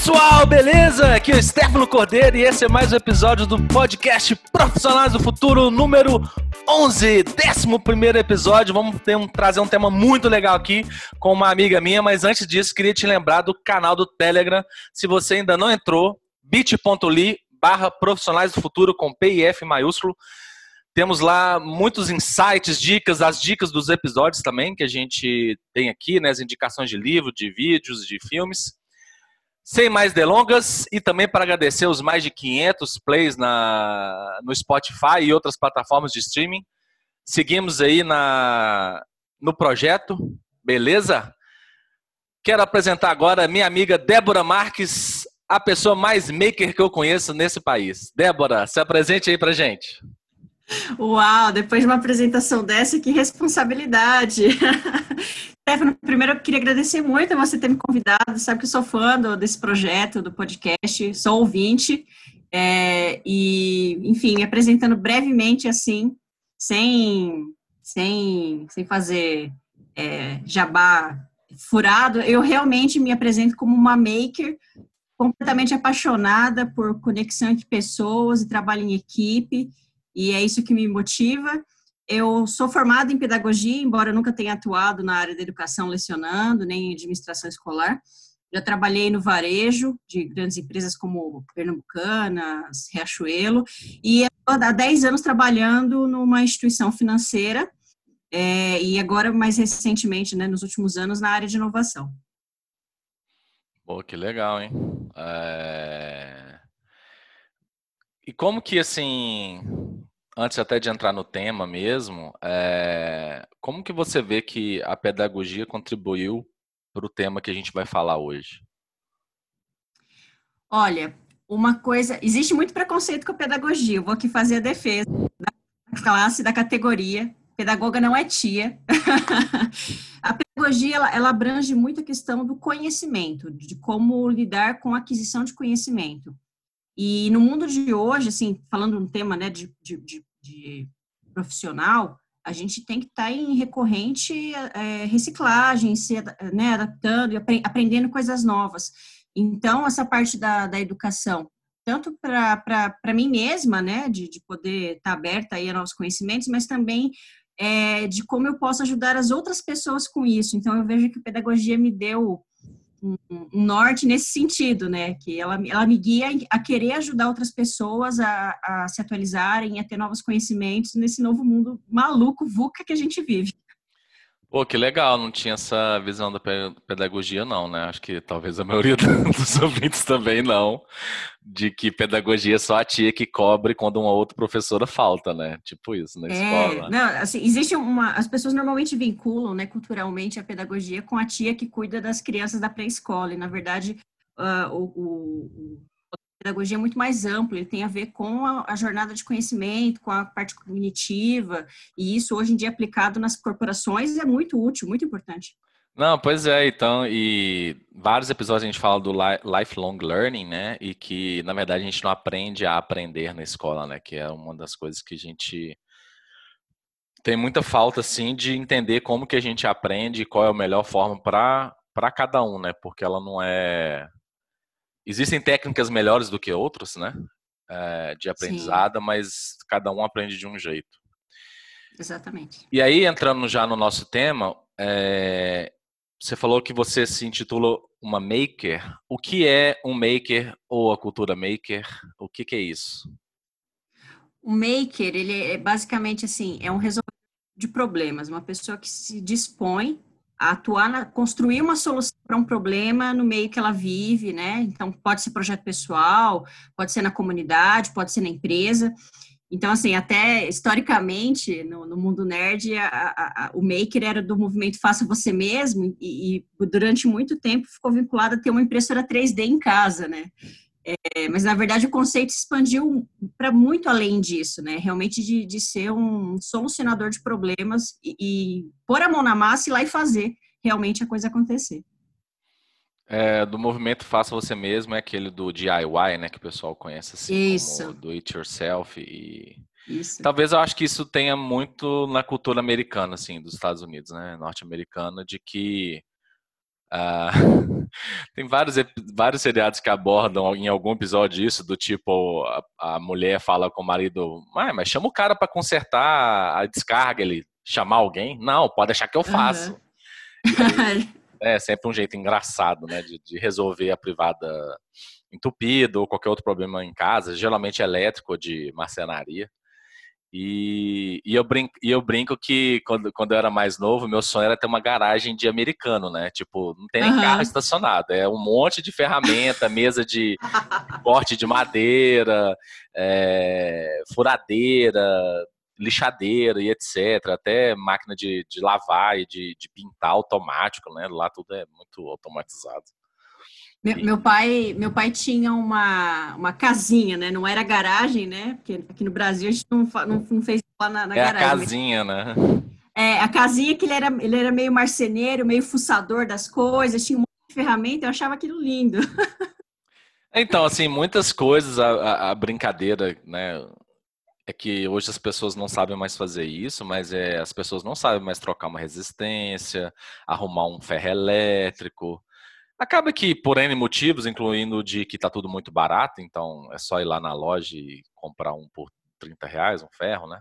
pessoal, beleza? Aqui é o Stefano Cordeiro e esse é mais um episódio do podcast Profissionais do Futuro número 11, 11 episódio. Vamos um, trazer um tema muito legal aqui com uma amiga minha, mas antes disso, queria te lembrar do canal do Telegram. Se você ainda não entrou, bit.ly barra Profissionais do Futuro com PIF maiúsculo. Temos lá muitos insights, dicas, as dicas dos episódios também que a gente tem aqui, né? As indicações de livro, de vídeos, de filmes. Sem mais delongas, e também para agradecer os mais de 500 plays na, no Spotify e outras plataformas de streaming. Seguimos aí na, no projeto, beleza? Quero apresentar agora minha amiga Débora Marques, a pessoa mais maker que eu conheço nesse país. Débora, se apresente aí pra gente. Uau, depois de uma apresentação dessa, que responsabilidade! Stefano, primeiro eu queria agradecer muito a você ter me convidado, sabe que eu sou fã do, desse projeto, do podcast, sou ouvinte, é, e, enfim, me apresentando brevemente assim, sem, sem, sem fazer é, jabá furado, eu realmente me apresento como uma maker completamente apaixonada por conexão entre pessoas e trabalho em equipe, e é isso que me motiva. Eu sou formada em pedagogia, embora nunca tenha atuado na área da educação lecionando, nem em administração escolar. Já trabalhei no varejo de grandes empresas como Pernambucanas, Riachuelo, e há 10 anos trabalhando numa instituição financeira, é, e agora, mais recentemente, né, nos últimos anos, na área de inovação. Pô, que legal, hein? É... E como que, assim, antes até de entrar no tema mesmo, é, como que você vê que a pedagogia contribuiu para o tema que a gente vai falar hoje? Olha, uma coisa, existe muito preconceito com a pedagogia. Eu vou aqui fazer a defesa da classe, da categoria. Pedagoga não é tia. a pedagogia ela, ela abrange muito a questão do conhecimento, de como lidar com a aquisição de conhecimento. E no mundo de hoje, assim, falando um tema né, de, de, de, de profissional, a gente tem que estar tá em recorrente é, reciclagem, se né, adaptando e apre aprendendo coisas novas. Então, essa parte da, da educação, tanto para mim mesma, né, de, de poder estar tá aberta aí a novos conhecimentos, mas também é, de como eu posso ajudar as outras pessoas com isso. Então, eu vejo que a pedagogia me deu um, norte nesse sentido, né? Que ela, ela me guia a querer ajudar outras pessoas a, a se atualizarem, a ter novos conhecimentos nesse novo mundo maluco, VUCA que a gente vive. Pô, que legal, não tinha essa visão da pedagogia, não, né? Acho que talvez a maioria dos ouvintes também não, de que pedagogia é só a tia que cobre quando uma outra professora falta, né? Tipo isso, na é, escola. Não, assim, existe uma. As pessoas normalmente vinculam, né, culturalmente, a pedagogia com a tia que cuida das crianças da pré-escola, e na verdade. Uh, o, o, pedagogia é muito mais amplo, ele tem a ver com a, a, jornada de conhecimento, com a parte cognitiva, e isso hoje em dia aplicado nas corporações é muito útil, muito importante. Não, pois é, então, e vários episódios a gente fala do lifelong learning, né? E que, na verdade, a gente não aprende a aprender na escola, né? Que é uma das coisas que a gente tem muita falta, assim, de entender como que a gente aprende e qual é a melhor forma para cada um, né? Porque ela não é Existem técnicas melhores do que outras, né? É, de aprendizado, Sim. mas cada um aprende de um jeito. Exatamente. E aí, entrando já no nosso tema, é, você falou que você se intitula uma maker. O que é um maker ou a cultura maker? O que, que é isso? O maker, ele é basicamente assim, é um resolvedor de problemas, uma pessoa que se dispõe atuar, na, construir uma solução para um problema no meio que ela vive, né? Então, pode ser projeto pessoal, pode ser na comunidade, pode ser na empresa. Então, assim, até historicamente, no, no mundo nerd, a, a, a, o maker era do movimento Faça Você Mesmo, e, e, durante muito tempo ficou vinculado a ter uma impressora 3D em casa, né? É, mas, na verdade, o conceito expandiu para muito além disso, né? Realmente de, de ser um solucionador de problemas e, e pôr a mão na massa e ir lá e fazer realmente a coisa acontecer. É, do movimento Faça Você Mesmo é aquele do DIY, né? Que o pessoal conhece assim isso. como do it yourself e... Isso. Talvez eu acho que isso tenha muito na cultura americana, assim, dos Estados Unidos, né? Norte-americana, de que Uh, tem vários, vários seriados que abordam em algum episódio isso, do tipo, a, a mulher fala com o marido, ah, mas chama o cara para consertar a descarga, ele chamar alguém? Não, pode deixar que eu faço. Uhum. é sempre um jeito engraçado, né, de, de resolver a privada entupida ou qualquer outro problema em casa, geralmente elétrico ou de marcenaria. E, e, eu brinco, e eu brinco que quando, quando eu era mais novo, meu sonho era ter uma garagem de americano, né? Tipo, não tem nem uhum. carro estacionado, é um monte de ferramenta, mesa de corte de madeira, é, furadeira, lixadeira e etc. Até máquina de, de lavar e de, de pintar automático, né? Lá tudo é muito automatizado. Meu, meu, pai, meu pai tinha uma, uma casinha, né? Não era garagem, né? Porque aqui no Brasil a gente não, não, não fez lá na, na é garagem. É a casinha, né? É, a casinha que ele era, ele era meio marceneiro, meio fuçador das coisas, tinha um monte de ferramenta, eu achava aquilo lindo. Então, assim, muitas coisas, a, a, a brincadeira, né? É que hoje as pessoas não sabem mais fazer isso, mas é, as pessoas não sabem mais trocar uma resistência, arrumar um ferro elétrico, Acaba que, por N motivos, incluindo de que está tudo muito barato, então é só ir lá na loja e comprar um por 30 reais, um ferro, né?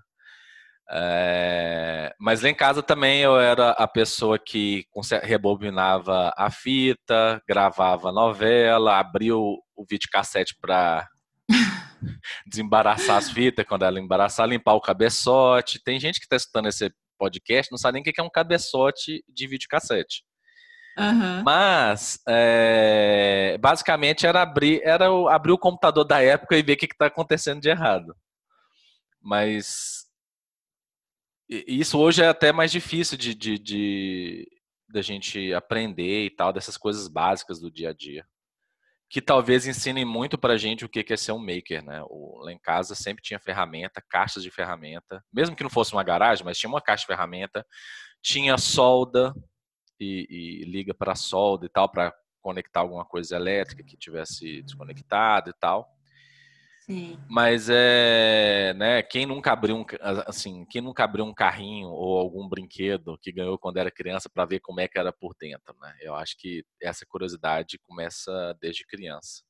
É... Mas lá em casa também eu era a pessoa que rebobinava a fita, gravava novela, abria o, o videocassete para desembaraçar as fitas quando ela embaraçar, limpar o cabeçote. Tem gente que está escutando esse podcast não sabe nem o que é um cabeçote de videocassete. Mas, é, basicamente, era abrir, era abrir o computador da época e ver o que está acontecendo de errado. Mas isso hoje é até mais difícil de, de, de, de gente aprender e tal, dessas coisas básicas do dia a dia. Que talvez ensinem muito pra gente o que é ser um maker, né? Lá em casa sempre tinha ferramenta, caixas de ferramenta, mesmo que não fosse uma garagem, mas tinha uma caixa de ferramenta, tinha solda, e, e liga para solda e tal, para conectar alguma coisa elétrica que tivesse desconectada e tal. Sim. Mas é, né, quem nunca abriu um, assim, quem nunca abriu um carrinho ou algum brinquedo que ganhou quando era criança para ver como é que era por dentro, né? Eu acho que essa curiosidade começa desde criança.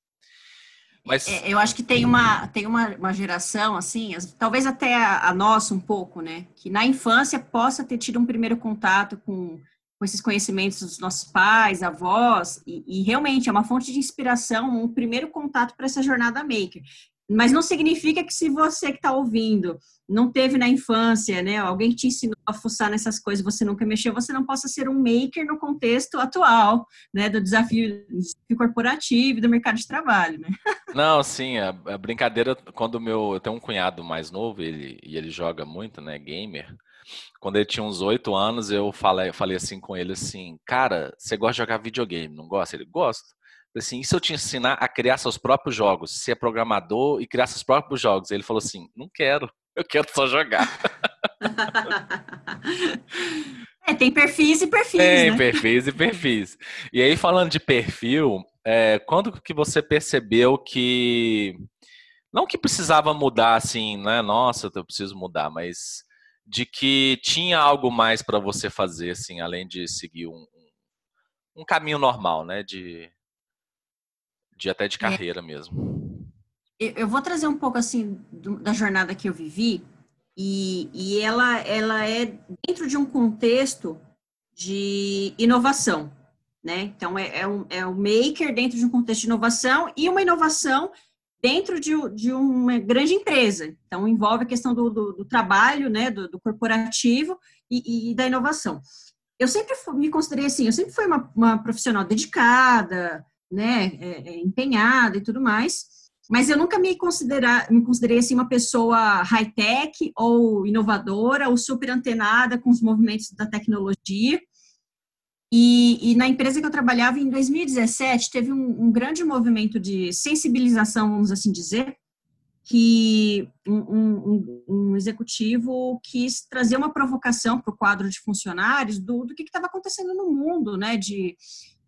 Mas... É, eu acho que tem uma, tem uma, uma geração, assim, talvez até a, a nossa um pouco, né? Que na infância possa ter tido um primeiro contato com com esses conhecimentos dos nossos pais, avós, e, e, realmente é uma fonte de inspiração, um primeiro contato para essa jornada maker. Mas não significa que se você que está ouvindo não teve na infância, né, alguém te ensinou a fuçar nessas coisas, você nunca mexeu, você não possa ser um maker no contexto atual, né, do desafio, desafio corporativo e do mercado de trabalho, né? Não, sim, a, a brincadeira, quando meu, eu tenho um cunhado mais novo, ele, e ele joga muito, né, gamer, quando ele tinha uns oito anos, eu falei, falei assim com ele assim, cara, você gosta de jogar videogame, não gosta? Ele gosta. Assim, e se eu te ensinar a criar seus próprios jogos, ser programador e criar seus próprios jogos? Ele falou assim, não quero, eu quero só jogar. É, tem perfis e perfis, Tem né? perfis e perfis. E aí, falando de perfil, é, quando que você percebeu que... Não que precisava mudar, assim, né? Nossa, eu preciso mudar, mas de que tinha algo mais para você fazer, assim, além de seguir um, um, caminho normal, né? De, de até de carreira é. mesmo. Eu vou trazer um pouco assim do, da jornada que eu vivi e, e ela, ela é dentro de um contexto de inovação, né? Então é, é, um, é um maker dentro de um contexto de inovação e uma inovação dentro de, de, uma grande empresa. Então, envolve a questão do, do, do trabalho, né, do, do corporativo e, e, da inovação. Eu sempre me considerei assim, eu sempre fui uma, uma profissional dedicada, né, é, é, empenhada e tudo mais, mas eu nunca me, considerar, me considerei assim uma pessoa high-tech ou inovadora ou super antenada com os movimentos da tecnologia. E, e, na empresa que eu trabalhava em 2017 teve um, um, grande movimento de sensibilização, vamos assim dizer, que um, um, um executivo quis trazer uma provocação para o quadro de funcionários do, do que estava acontecendo no mundo, né, de,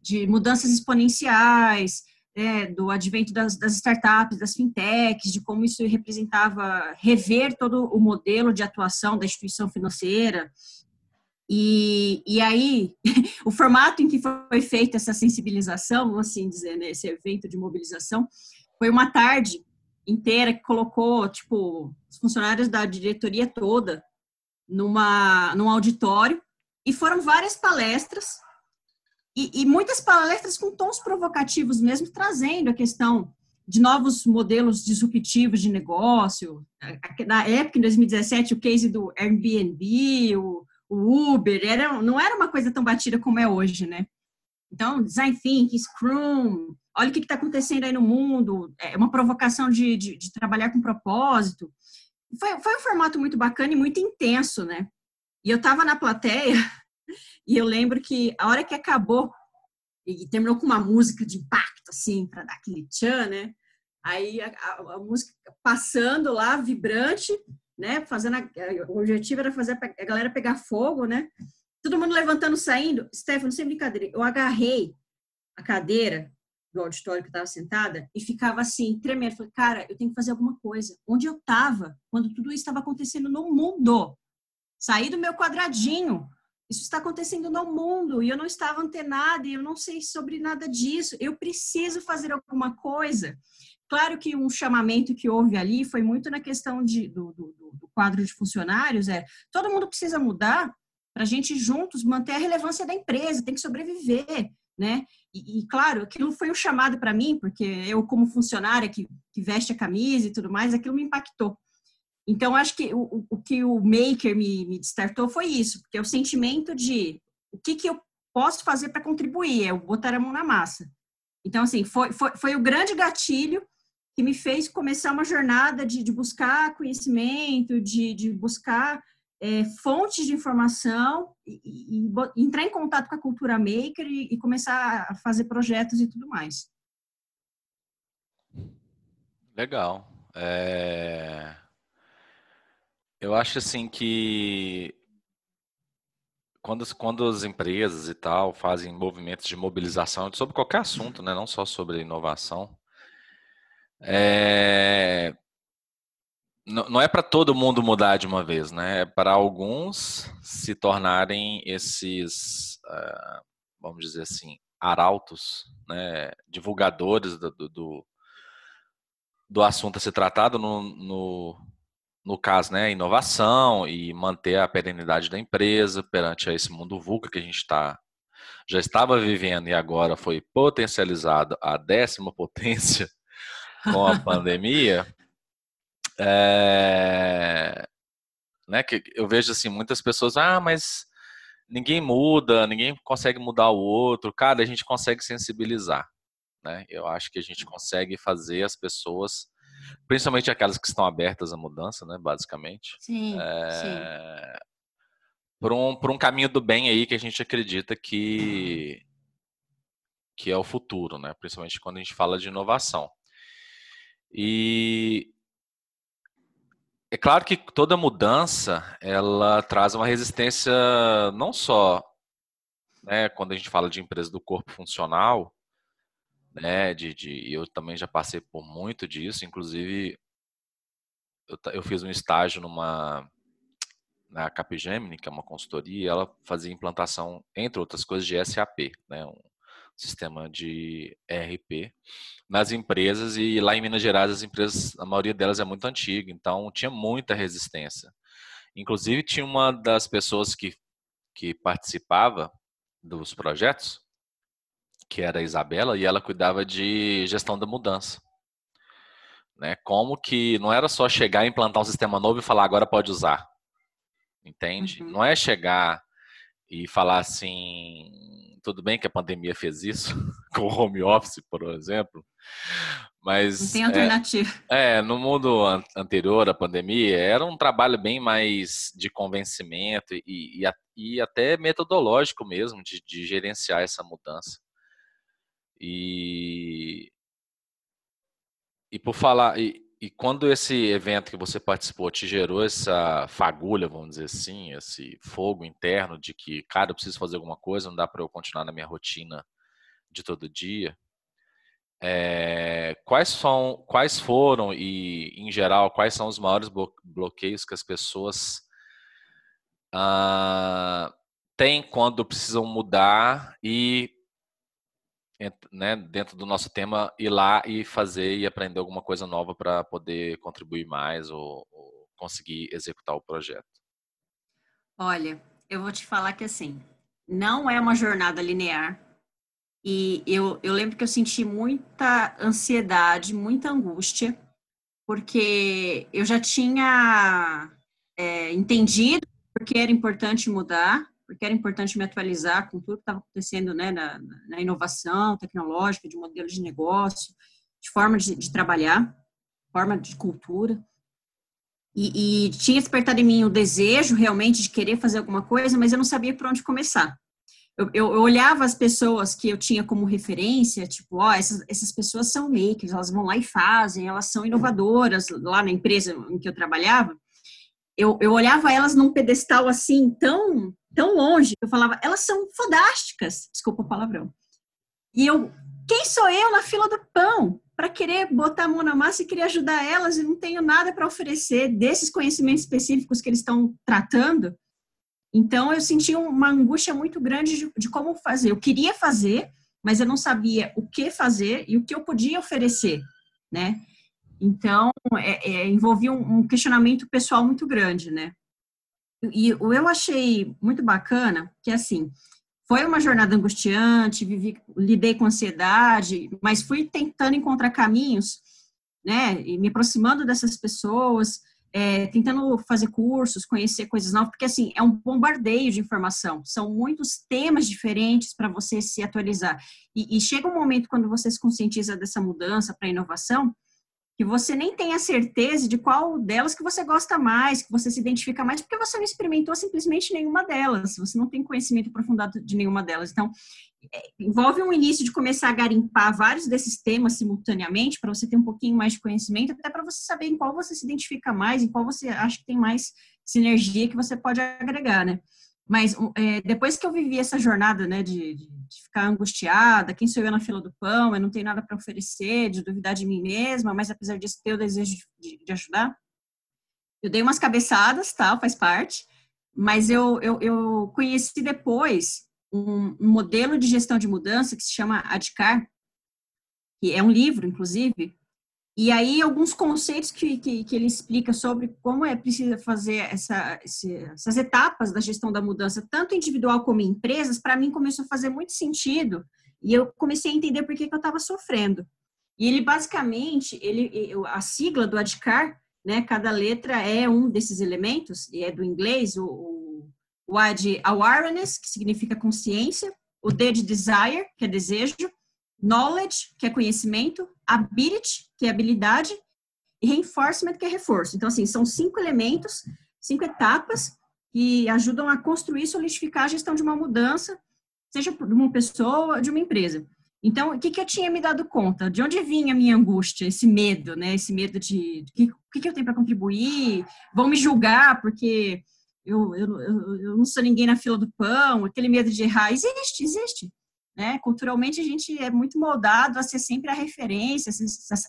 de mudanças exponenciais, é, do advento das, das, startups, das fintechs, de como isso representava rever todo o modelo de atuação da instituição financeira, E, e aí, o formato em que foi feita essa sensibilização, vamos assim dizer, né, esse evento de mobilização, foi uma tarde inteira que colocou, tipo, os funcionários da diretoria toda numa, num auditório, e foram várias palestras, e, e muitas palestras com tons provocativos mesmo, trazendo a questão de novos modelos disruptivos de negócio. Na época, em 2017, o case do Airbnb, o, o Uber, era, não era uma coisa tão batida como é hoje, né? Então, design thinking, Scrum, olha o que está acontecendo aí no mundo, é uma provocação de, de, de trabalhar com propósito. Foi, foi um formato muito bacana e muito intenso, né? E eu estava na plateia e eu lembro que a hora que acabou e terminou com uma música de impacto, assim, para dar aquele tchan, né? Aí a, a, a, música passando lá, vibrante, né? Fazendo a, o objetivo era fazer a galera pegar fogo, né? Todo mundo levantando, saindo. Stefano, sem brincadeira, eu agarrei a cadeira do auditório que estava sentada e ficava assim, tremendo. Falei, cara, eu tenho que fazer alguma coisa. Onde eu estava quando tudo isso estava acontecendo no mundo? Saí do meu quadradinho. Isso está acontecendo no mundo e eu não estava antenada e eu não sei sobre nada disso. Eu preciso fazer alguma coisa. Claro que um chamamento que houve ali foi muito na questão de, do, do, do quadro de funcionários, é todo mundo precisa mudar para a gente juntos manter a relevância da empresa, tem que sobreviver, né? E, e claro, aquilo foi um chamado para mim, porque eu, como funcionária que, que, veste a camisa e tudo mais, aquilo me impactou. Então, acho que o, o que o Maker me, me destartou foi isso, porque é o sentimento de o que, que eu posso fazer para contribuir, é botar a mão na massa. Então, assim, foi, foi, foi o grande gatilho que me fez começar uma jornada de, de buscar conhecimento, de, de buscar é, fontes de informação e, e, e, entrar em contato com a cultura maker e, e, começar a fazer projetos e tudo mais. Legal. É... Eu acho assim que quando, quando as empresas e tal fazem movimentos de mobilização sobre qualquer assunto, né, não só sobre inovação, é, não é para todo mundo mudar de uma vez, né? É para alguns se tornarem esses, uh, vamos dizer assim, arautos, né? divulgadores do, do, do assunto a ser tratado no, no, no caso, né? Inovação e manter a perenidade da empresa perante esse mundo VUCA que a gente está já estava vivendo e agora foi potencializado a décima potência com a pandemia, é, né, que eu vejo assim muitas pessoas, ah, mas ninguém muda, ninguém consegue mudar o outro. Cara, a gente consegue sensibilizar, né? Eu acho que a gente consegue fazer as pessoas, principalmente aquelas que estão abertas à mudança, né, basicamente. Sim, é, sim. Por um, por um caminho do bem aí que a gente acredita que que é o futuro, né? Principalmente quando a gente fala de inovação. E é claro que toda mudança ela traz uma resistência não só né, quando a gente fala de empresa do corpo funcional, né, de, de eu também já passei por muito disso, inclusive eu, eu fiz um estágio numa na Capgemini, que é uma consultoria, e ela fazia implantação, entre outras coisas, de SAP, né, um sistema de ERP nas empresas e lá em Minas Gerais as empresas, a maioria delas é muito antiga, então tinha muita resistência. Inclusive tinha uma das pessoas que, que participava dos projetos, que era a Isabela, e ela cuidava de gestão da mudança. Né? Como que não era só chegar e implantar um sistema novo e falar agora pode usar. Entende? Uhum. Não é chegar e falar assim, tudo bem que a pandemia fez isso, com o home office, por exemplo, mas. Não tem alternativa. É, é, no mundo anterior à pandemia, era um trabalho bem mais de convencimento e, e, e até metodológico mesmo, de, de gerenciar essa mudança. E. E por falar. E, e quando esse evento que você participou te gerou essa fagulha, vamos dizer assim, esse fogo interno de que, cara, eu preciso fazer alguma coisa, não dá para eu continuar na minha rotina de todo dia. É, quais são, quais foram e, em geral, quais são os maiores bloqueios que as pessoas ah, tem quando precisam mudar e né, dentro do nosso tema ir lá e fazer e aprender alguma coisa nova para poder contribuir mais ou, ou, conseguir executar o projeto? Olha, eu vou te falar que assim, não é uma jornada linear. E eu, eu lembro que eu senti muita ansiedade, muita angústia, porque eu já tinha é, entendido porque era importante mudar, porque era importante me atualizar com tudo que estava acontecendo né, na, na, inovação tecnológica, de modelo de negócio, de forma de, de trabalhar, forma de cultura. E, e, tinha despertado em mim o desejo realmente de querer fazer alguma coisa, mas eu não sabia por onde começar. Eu, eu, eu olhava as pessoas que eu tinha como referência, tipo, ó, essas, essas pessoas são makers, elas vão lá e fazem, elas são inovadoras lá na empresa em que eu trabalhava. Eu, eu olhava elas num pedestal assim, tão tão longe. Eu falava, elas são fodásticas, desculpa o palavrão. E eu, quem sou eu na fila do pão para querer botar a mão na massa e querer ajudar elas e não tenho nada para oferecer desses conhecimentos específicos que eles estão tratando? Então eu senti uma angústia muito grande de, de como fazer. Eu queria fazer, mas eu não sabia o que fazer e o que eu podia oferecer, né? Então, é, é, envolvia um, um questionamento pessoal muito grande, né? e eu achei muito bacana que, assim, foi uma jornada angustiante, vivi, lidei com ansiedade, mas fui tentando encontrar caminhos, né, e me aproximando dessas pessoas, é, tentando fazer cursos, conhecer coisas novas, porque, assim, é um bombardeio de informação, são muitos temas diferentes para você se atualizar. E, e chega um momento quando você se conscientiza dessa mudança para a inovação, que você nem tem a certeza de qual delas que você gosta mais, que você se identifica mais, porque você não experimentou simplesmente nenhuma delas, você não tem conhecimento aprofundado de nenhuma delas. Então, é, envolve um início de começar a garimpar vários desses temas simultaneamente, para você ter um pouquinho mais de conhecimento, até para você saber em qual você se identifica mais, em qual você acha que tem mais sinergia que você pode agregar, né? Mas é, depois que eu vivi essa jornada, né, de, de, ficar angustiada, quem sou eu na fila do pão, eu não tenho nada para oferecer, de duvidar de mim mesma, mas apesar disso ter o desejo de, de, ajudar, eu dei umas cabeçadas, tal, faz parte, mas eu, eu, eu conheci depois um, um modelo de gestão de mudança que se chama ADCAR, que é um livro, inclusive, e aí, alguns conceitos que, que, que, ele explica sobre como é preciso fazer essa, essas etapas da gestão da mudança, tanto individual como em empresas, para mim começou a fazer muito sentido. E eu comecei a entender por que, que eu estava sofrendo. E ele, basicamente, ele, a sigla do ADCAR, né, cada letra é um desses elementos, e é do inglês, o, o A de awareness, que significa consciência, o D de desire, que é desejo, knowledge, que é conhecimento, ability, que é habilidade, e reinforcement, que é reforço. Então, assim, são cinco elementos, cinco etapas que ajudam a construir e solidificar a gestão de uma mudança, seja de uma pessoa de uma empresa. Então, o que, que eu tinha me dado conta? De onde vinha a minha angústia, esse medo, né? Esse medo de, o que, que eu tenho para contribuir? Vão me julgar porque eu, eu, eu, eu não sou ninguém na fila do pão, aquele medo de errar. Existe, existe. Né? Culturalmente, a gente é muito moldado a ser sempre a referência,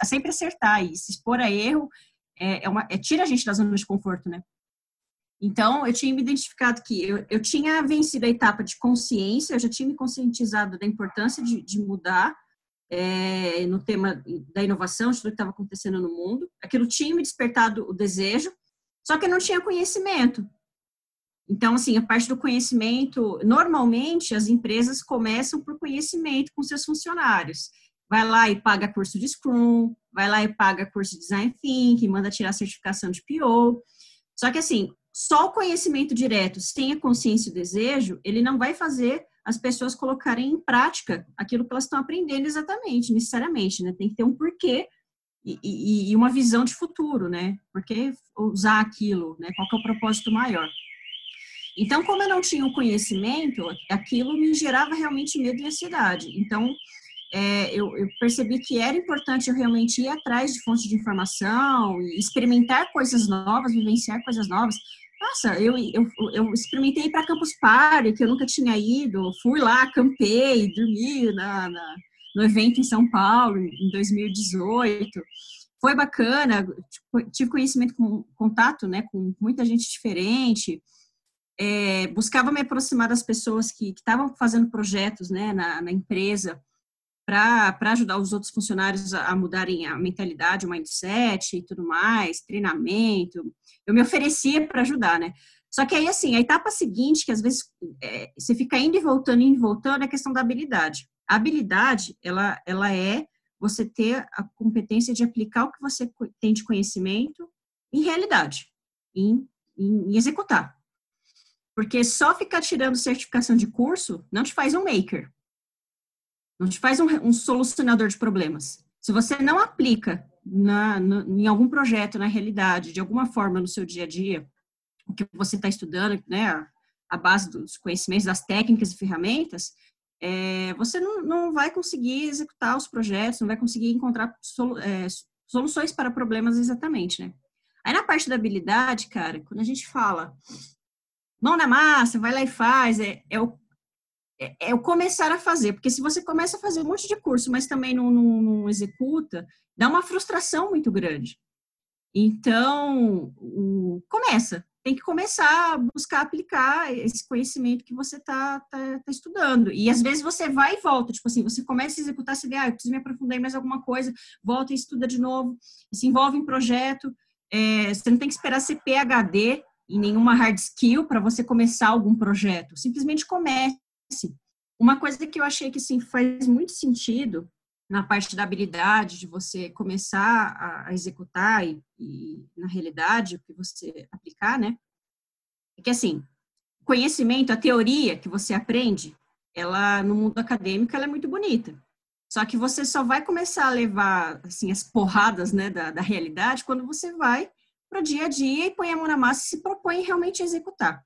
a sempre acertar, e se expor a erro é, é uma, é, tira a gente da zona de conforto, né? Então, eu tinha me identificado que eu, eu tinha vencido a etapa de consciência, eu já tinha me conscientizado da importância de, de mudar é, no tema da inovação, de tudo que estava acontecendo no mundo. Aquilo tinha me despertado o desejo, só que eu não tinha conhecimento. Então, assim, a parte do conhecimento, normalmente as empresas começam por conhecimento com seus funcionários. Vai lá e paga curso de Scrum, vai lá e paga curso de Design Thinking, manda tirar certificação de PO. Só que, assim, só o conhecimento direto, sem a consciência e o desejo, ele não vai fazer as pessoas colocarem em prática aquilo que elas estão aprendendo exatamente, necessariamente, né? Tem que ter um porquê e, e, e uma visão de futuro, né? Por que usar aquilo, né? Qual é o propósito maior? Então, como eu não tinha o conhecimento, aquilo me gerava realmente medo e ansiedade. Então, é, eu, eu, percebi que era importante eu realmente ir atrás de fontes de informação, experimentar coisas novas, vivenciar coisas novas. Nossa, eu, eu, eu experimentei para Campus Party, que eu nunca tinha ido, fui lá, campei, dormi na, na, no evento em São Paulo, em 2018. Foi bacana, tive conhecimento, com contato né, com muita gente diferente, é, buscava me aproximar das pessoas que estavam fazendo projetos né, na, na empresa para ajudar os outros funcionários a, a, mudarem a mentalidade, o mindset e tudo mais, treinamento. Eu me oferecia para ajudar, né? Só que aí, assim, a etapa seguinte, que às vezes é, você fica indo e voltando, indo e voltando, é a questão da habilidade. A habilidade, ela, ela é você ter a competência de aplicar o que você tem de conhecimento em realidade, em, em, em executar. Porque só ficar tirando certificação de curso não te faz um maker. Não te faz um, um solucionador de problemas. Se você não aplica na, no, em algum projeto, na realidade, de alguma forma no seu dia a dia, o que você está estudando, né, a base dos conhecimentos, das técnicas e ferramentas, é, você não, não vai conseguir executar os projetos, não vai conseguir encontrar solu, é, soluções para problemas exatamente, né? Aí na parte da habilidade, cara, quando a gente fala mão na massa, vai lá e faz, é, é o é, é, o começar a fazer, porque se você começa a fazer um monte de curso, mas também não, não, não executa, dá uma frustração muito grande. Então, o, começa, tem que começar a buscar aplicar esse conhecimento que você está tá, tá, estudando. E às vezes você vai e volta, tipo assim, você começa a executar essa ideia, ah, eu preciso me aprofundar em mais alguma coisa, volta e estuda de novo, se envolve em projeto. É, você não tem que esperar ser PHD e nenhuma hard skill para você começar algum projeto. Simplesmente comece. Uma coisa que eu achei que sim faz muito sentido na parte da habilidade de você começar a, executar e, e, na realidade o que você aplicar, né? É que assim, conhecimento, a teoria que você aprende, ela no mundo acadêmico ela é muito bonita. Só que você só vai começar a levar assim as porradas, né, da, da realidade quando você vai para o dia a dia e põe a mão na massa e se propõe realmente a executar.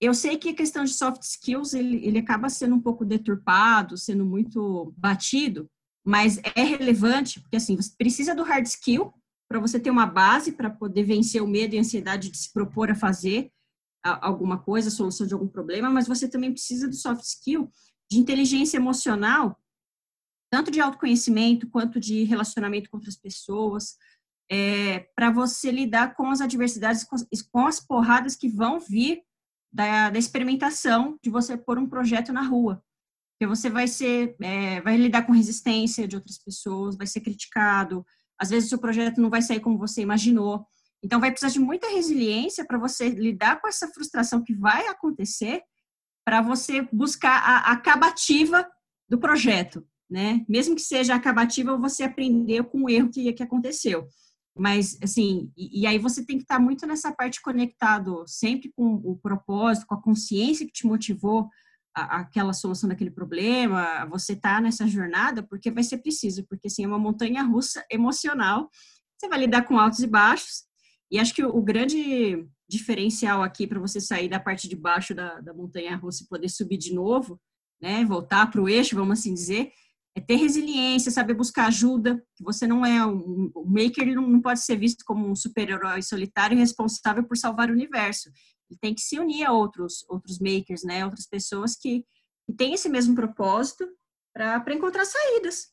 Eu sei que a questão de soft skills, ele, ele acaba sendo um pouco deturpado, sendo muito batido, mas é relevante, porque assim, você precisa do hard skill para você ter uma base para poder vencer o medo e a ansiedade de se propor a fazer alguma coisa, a solução de algum problema, mas você também precisa do soft skill de inteligência emocional, tanto de autoconhecimento quanto de relacionamento com outras pessoas, é, para você lidar com as adversidades, com, com, as porradas que vão vir da, da, experimentação de você pôr um projeto na rua. Porque você vai ser, é, vai lidar com resistência de outras pessoas, vai ser criticado, às vezes o seu projeto não vai sair como você imaginou. Então, vai precisar de muita resiliência para você lidar com essa frustração que vai acontecer, para você buscar a, acabativa do projeto, né? Mesmo que seja acabativa, você aprender com o erro que, que aconteceu. Mas, assim, e, e, aí você tem que estar muito nessa parte conectado sempre com o propósito, com a consciência que te motivou aquela solução daquele problema, você tá nessa jornada, porque vai ser preciso, porque, assim, é uma montanha russa emocional, você vai lidar com altos e baixos, e acho que o, o grande diferencial aqui para você sair da parte de baixo da, da montanha russa e poder subir de novo, né, voltar para o eixo, vamos assim dizer, é ter resiliência, saber buscar ajuda. Você não é um, o maker, ele não pode ser visto como um super-herói solitário responsável por salvar o universo. Ele tem que se unir a outros outros makers, né? Outras pessoas que, que têm esse mesmo propósito para encontrar saídas.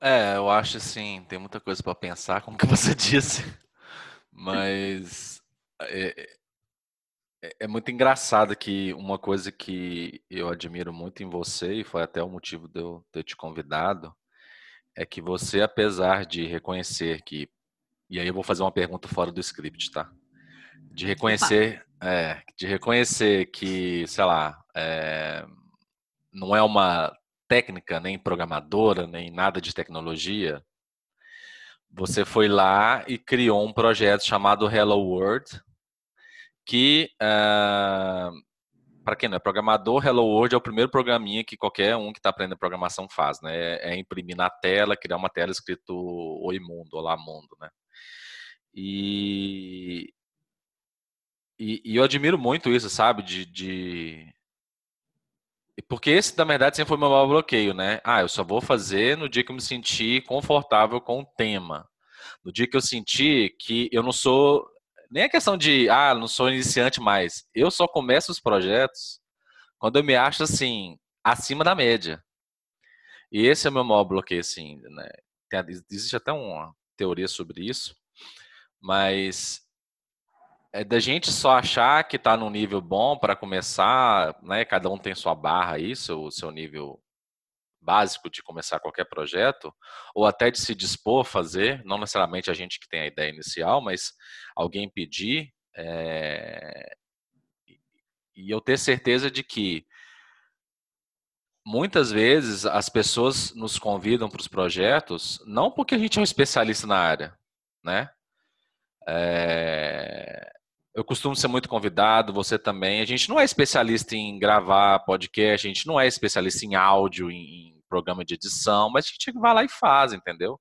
É, eu acho assim, tem muita coisa para pensar, como que você disse, mas é, é, é muito engraçado que uma coisa que eu admiro muito em você, e foi até o motivo de eu ter te convidado, é que você, apesar de reconhecer que. E aí eu vou fazer uma pergunta fora do script, tá? De reconhecer, é, de reconhecer que, sei lá, é, não é uma técnica, nem programadora, nem nada de tecnologia, você foi lá e criou um projeto chamado Hello World, que, uh, ah, para quem não é programador, Hello World é o primeiro programinha que qualquer um que está aprendendo programação faz, né? É, imprimir na tela, criar uma tela escrito Oi Mundo, Olá Mundo, né? E, e, e eu admiro muito isso, sabe? De, de, Porque esse, na verdade, sempre foi meu maior bloqueio, né? Ah, eu só vou fazer no dia que eu me sentir confortável com o tema. No dia que eu sentir que eu não sou nem a questão de, ah, não sou iniciante mais. Eu só começo os projetos quando eu me acho, assim, acima da média. E esse é o meu maior bloqueio, assim, né? Tem, existe até uma teoria sobre isso, mas é da gente só achar que está num nível bom para começar, né? Cada um tem sua barra aí, seu, seu nível básico de começar qualquer projeto, ou até de se dispor a fazer, não necessariamente a gente que tem a ideia inicial, mas alguém pedir, é... e eu ter certeza de que muitas vezes as pessoas nos convidam para os projetos não porque a gente é um especialista na área, né? É... Eu costumo ser muito convidado, você também. A gente não é especialista em gravar podcast, a gente não é especialista em áudio, em, em programa de edição, mas a gente vai lá e faz, entendeu?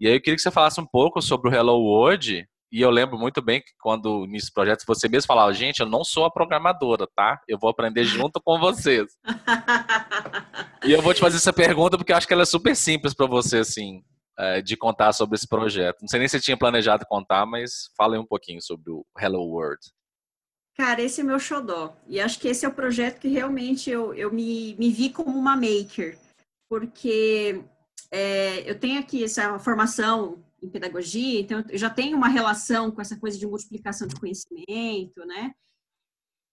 E aí eu queria que você falasse um pouco sobre o Hello World, e eu lembro muito bem que quando nesse projeto você mesmo falava, gente, eu não sou a programadora, tá? Eu vou aprender junto com vocês. e eu vou te fazer essa pergunta porque eu acho que ela é super simples para você, assim, é, de contar sobre esse projeto. Não sei nem se tinha planejado contar, mas fala aí um pouquinho sobre o Hello World. Cara, esse é meu xodó. E acho que esse é o projeto que realmente eu, eu me, me vi como uma maker. Porque é, eu tenho aqui essa formação em pedagogia, então eu já tenho uma relação com essa coisa de multiplicação de conhecimento, né?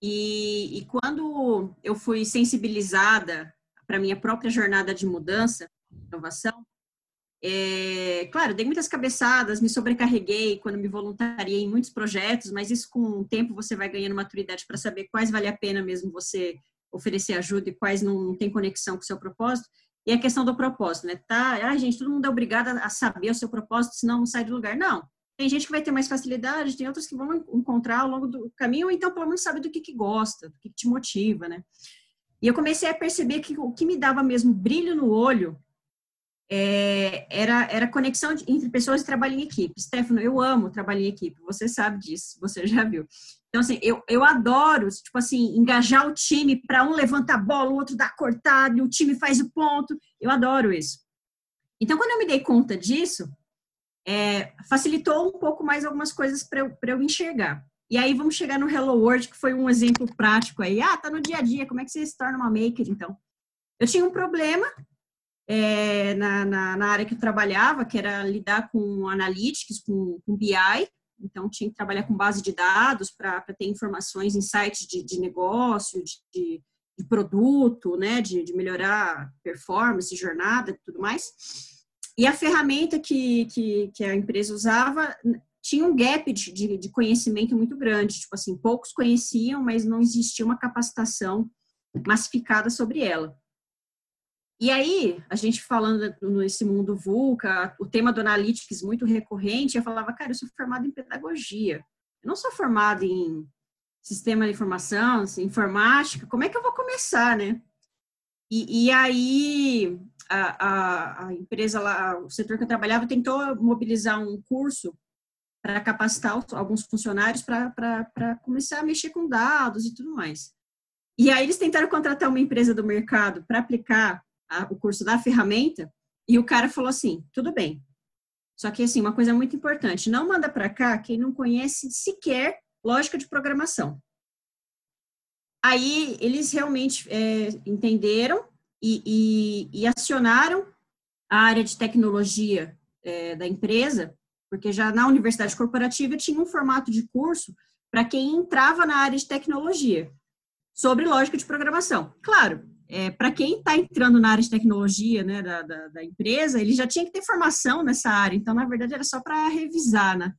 E, e quando eu fui sensibilizada para minha própria jornada de mudança, inovação, é, claro, dei muitas cabeçadas, me sobrecarreguei quando me voluntariei em muitos projetos, mas isso com o tempo você vai ganhando maturidade para saber quais vale a pena mesmo você oferecer ajuda e quais não, tem conexão com o seu propósito. E a questão do propósito, né? Tá, ah, gente, todo mundo é obrigado a saber o seu propósito, senão não sai do lugar. Não. Tem gente que vai ter mais facilidade, tem outros que vão encontrar ao longo do caminho, ou então pelo menos sabe do que, que gosta, do que, que te motiva, né? E eu comecei a perceber que o que me dava mesmo brilho no olho é, era, era conexão de, entre pessoas que trabalham em equipe. Stefano, eu amo trabalhar em equipe, você sabe disso, você já viu. Então, assim, eu, eu adoro, tipo assim, engajar o time para um levantar a bola, o outro dá cortado, e o time faz o ponto. Eu adoro isso. Então, quando eu me dei conta disso, é, facilitou um pouco mais algumas coisas para eu, eu enxergar. E aí vamos chegar no Hello World, que foi um exemplo prático aí. Ah, tá no dia a dia, como é que você se torna uma maker, então? Eu tinha um problema é, na, na, na, área que eu trabalhava, que era lidar com analytics, com, com BI, então, tinha que trabalhar com base de dados para ter informações, insights de, de negócio, de, de, produto, né, de, de melhorar performance, jornada e tudo mais. E a ferramenta que, que, que a empresa usava tinha um gap de, de, de, conhecimento muito grande. Tipo assim, poucos conheciam, mas não existia uma capacitação massificada sobre ela. E aí, a gente falando nesse mundo VUCA, o tema do Analytics muito recorrente, eu falava, cara, eu sou formada em pedagogia. Eu não sou formada em sistema de informação, assim, informática, como é que eu vou começar, né? E, e aí, a, a, a, empresa lá, o setor que eu trabalhava, tentou mobilizar um curso para capacitar alguns funcionários para começar a mexer com dados e tudo mais. E aí eles tentaram contratar uma empresa do mercado para aplicar a, o curso da ferramenta, e o cara falou assim: tudo bem. Só que, assim, uma coisa muito importante: não manda para cá quem não conhece sequer lógica de programação. Aí eles realmente é, entenderam e, e, e, acionaram a área de tecnologia é, da empresa, porque já na universidade corporativa tinha um formato de curso para quem entrava na área de tecnologia sobre lógica de programação. Claro, é, para quem está entrando na área de tecnologia né, da, da, da, empresa, ele já tinha que ter formação nessa área, então, na verdade, era só para revisar, né?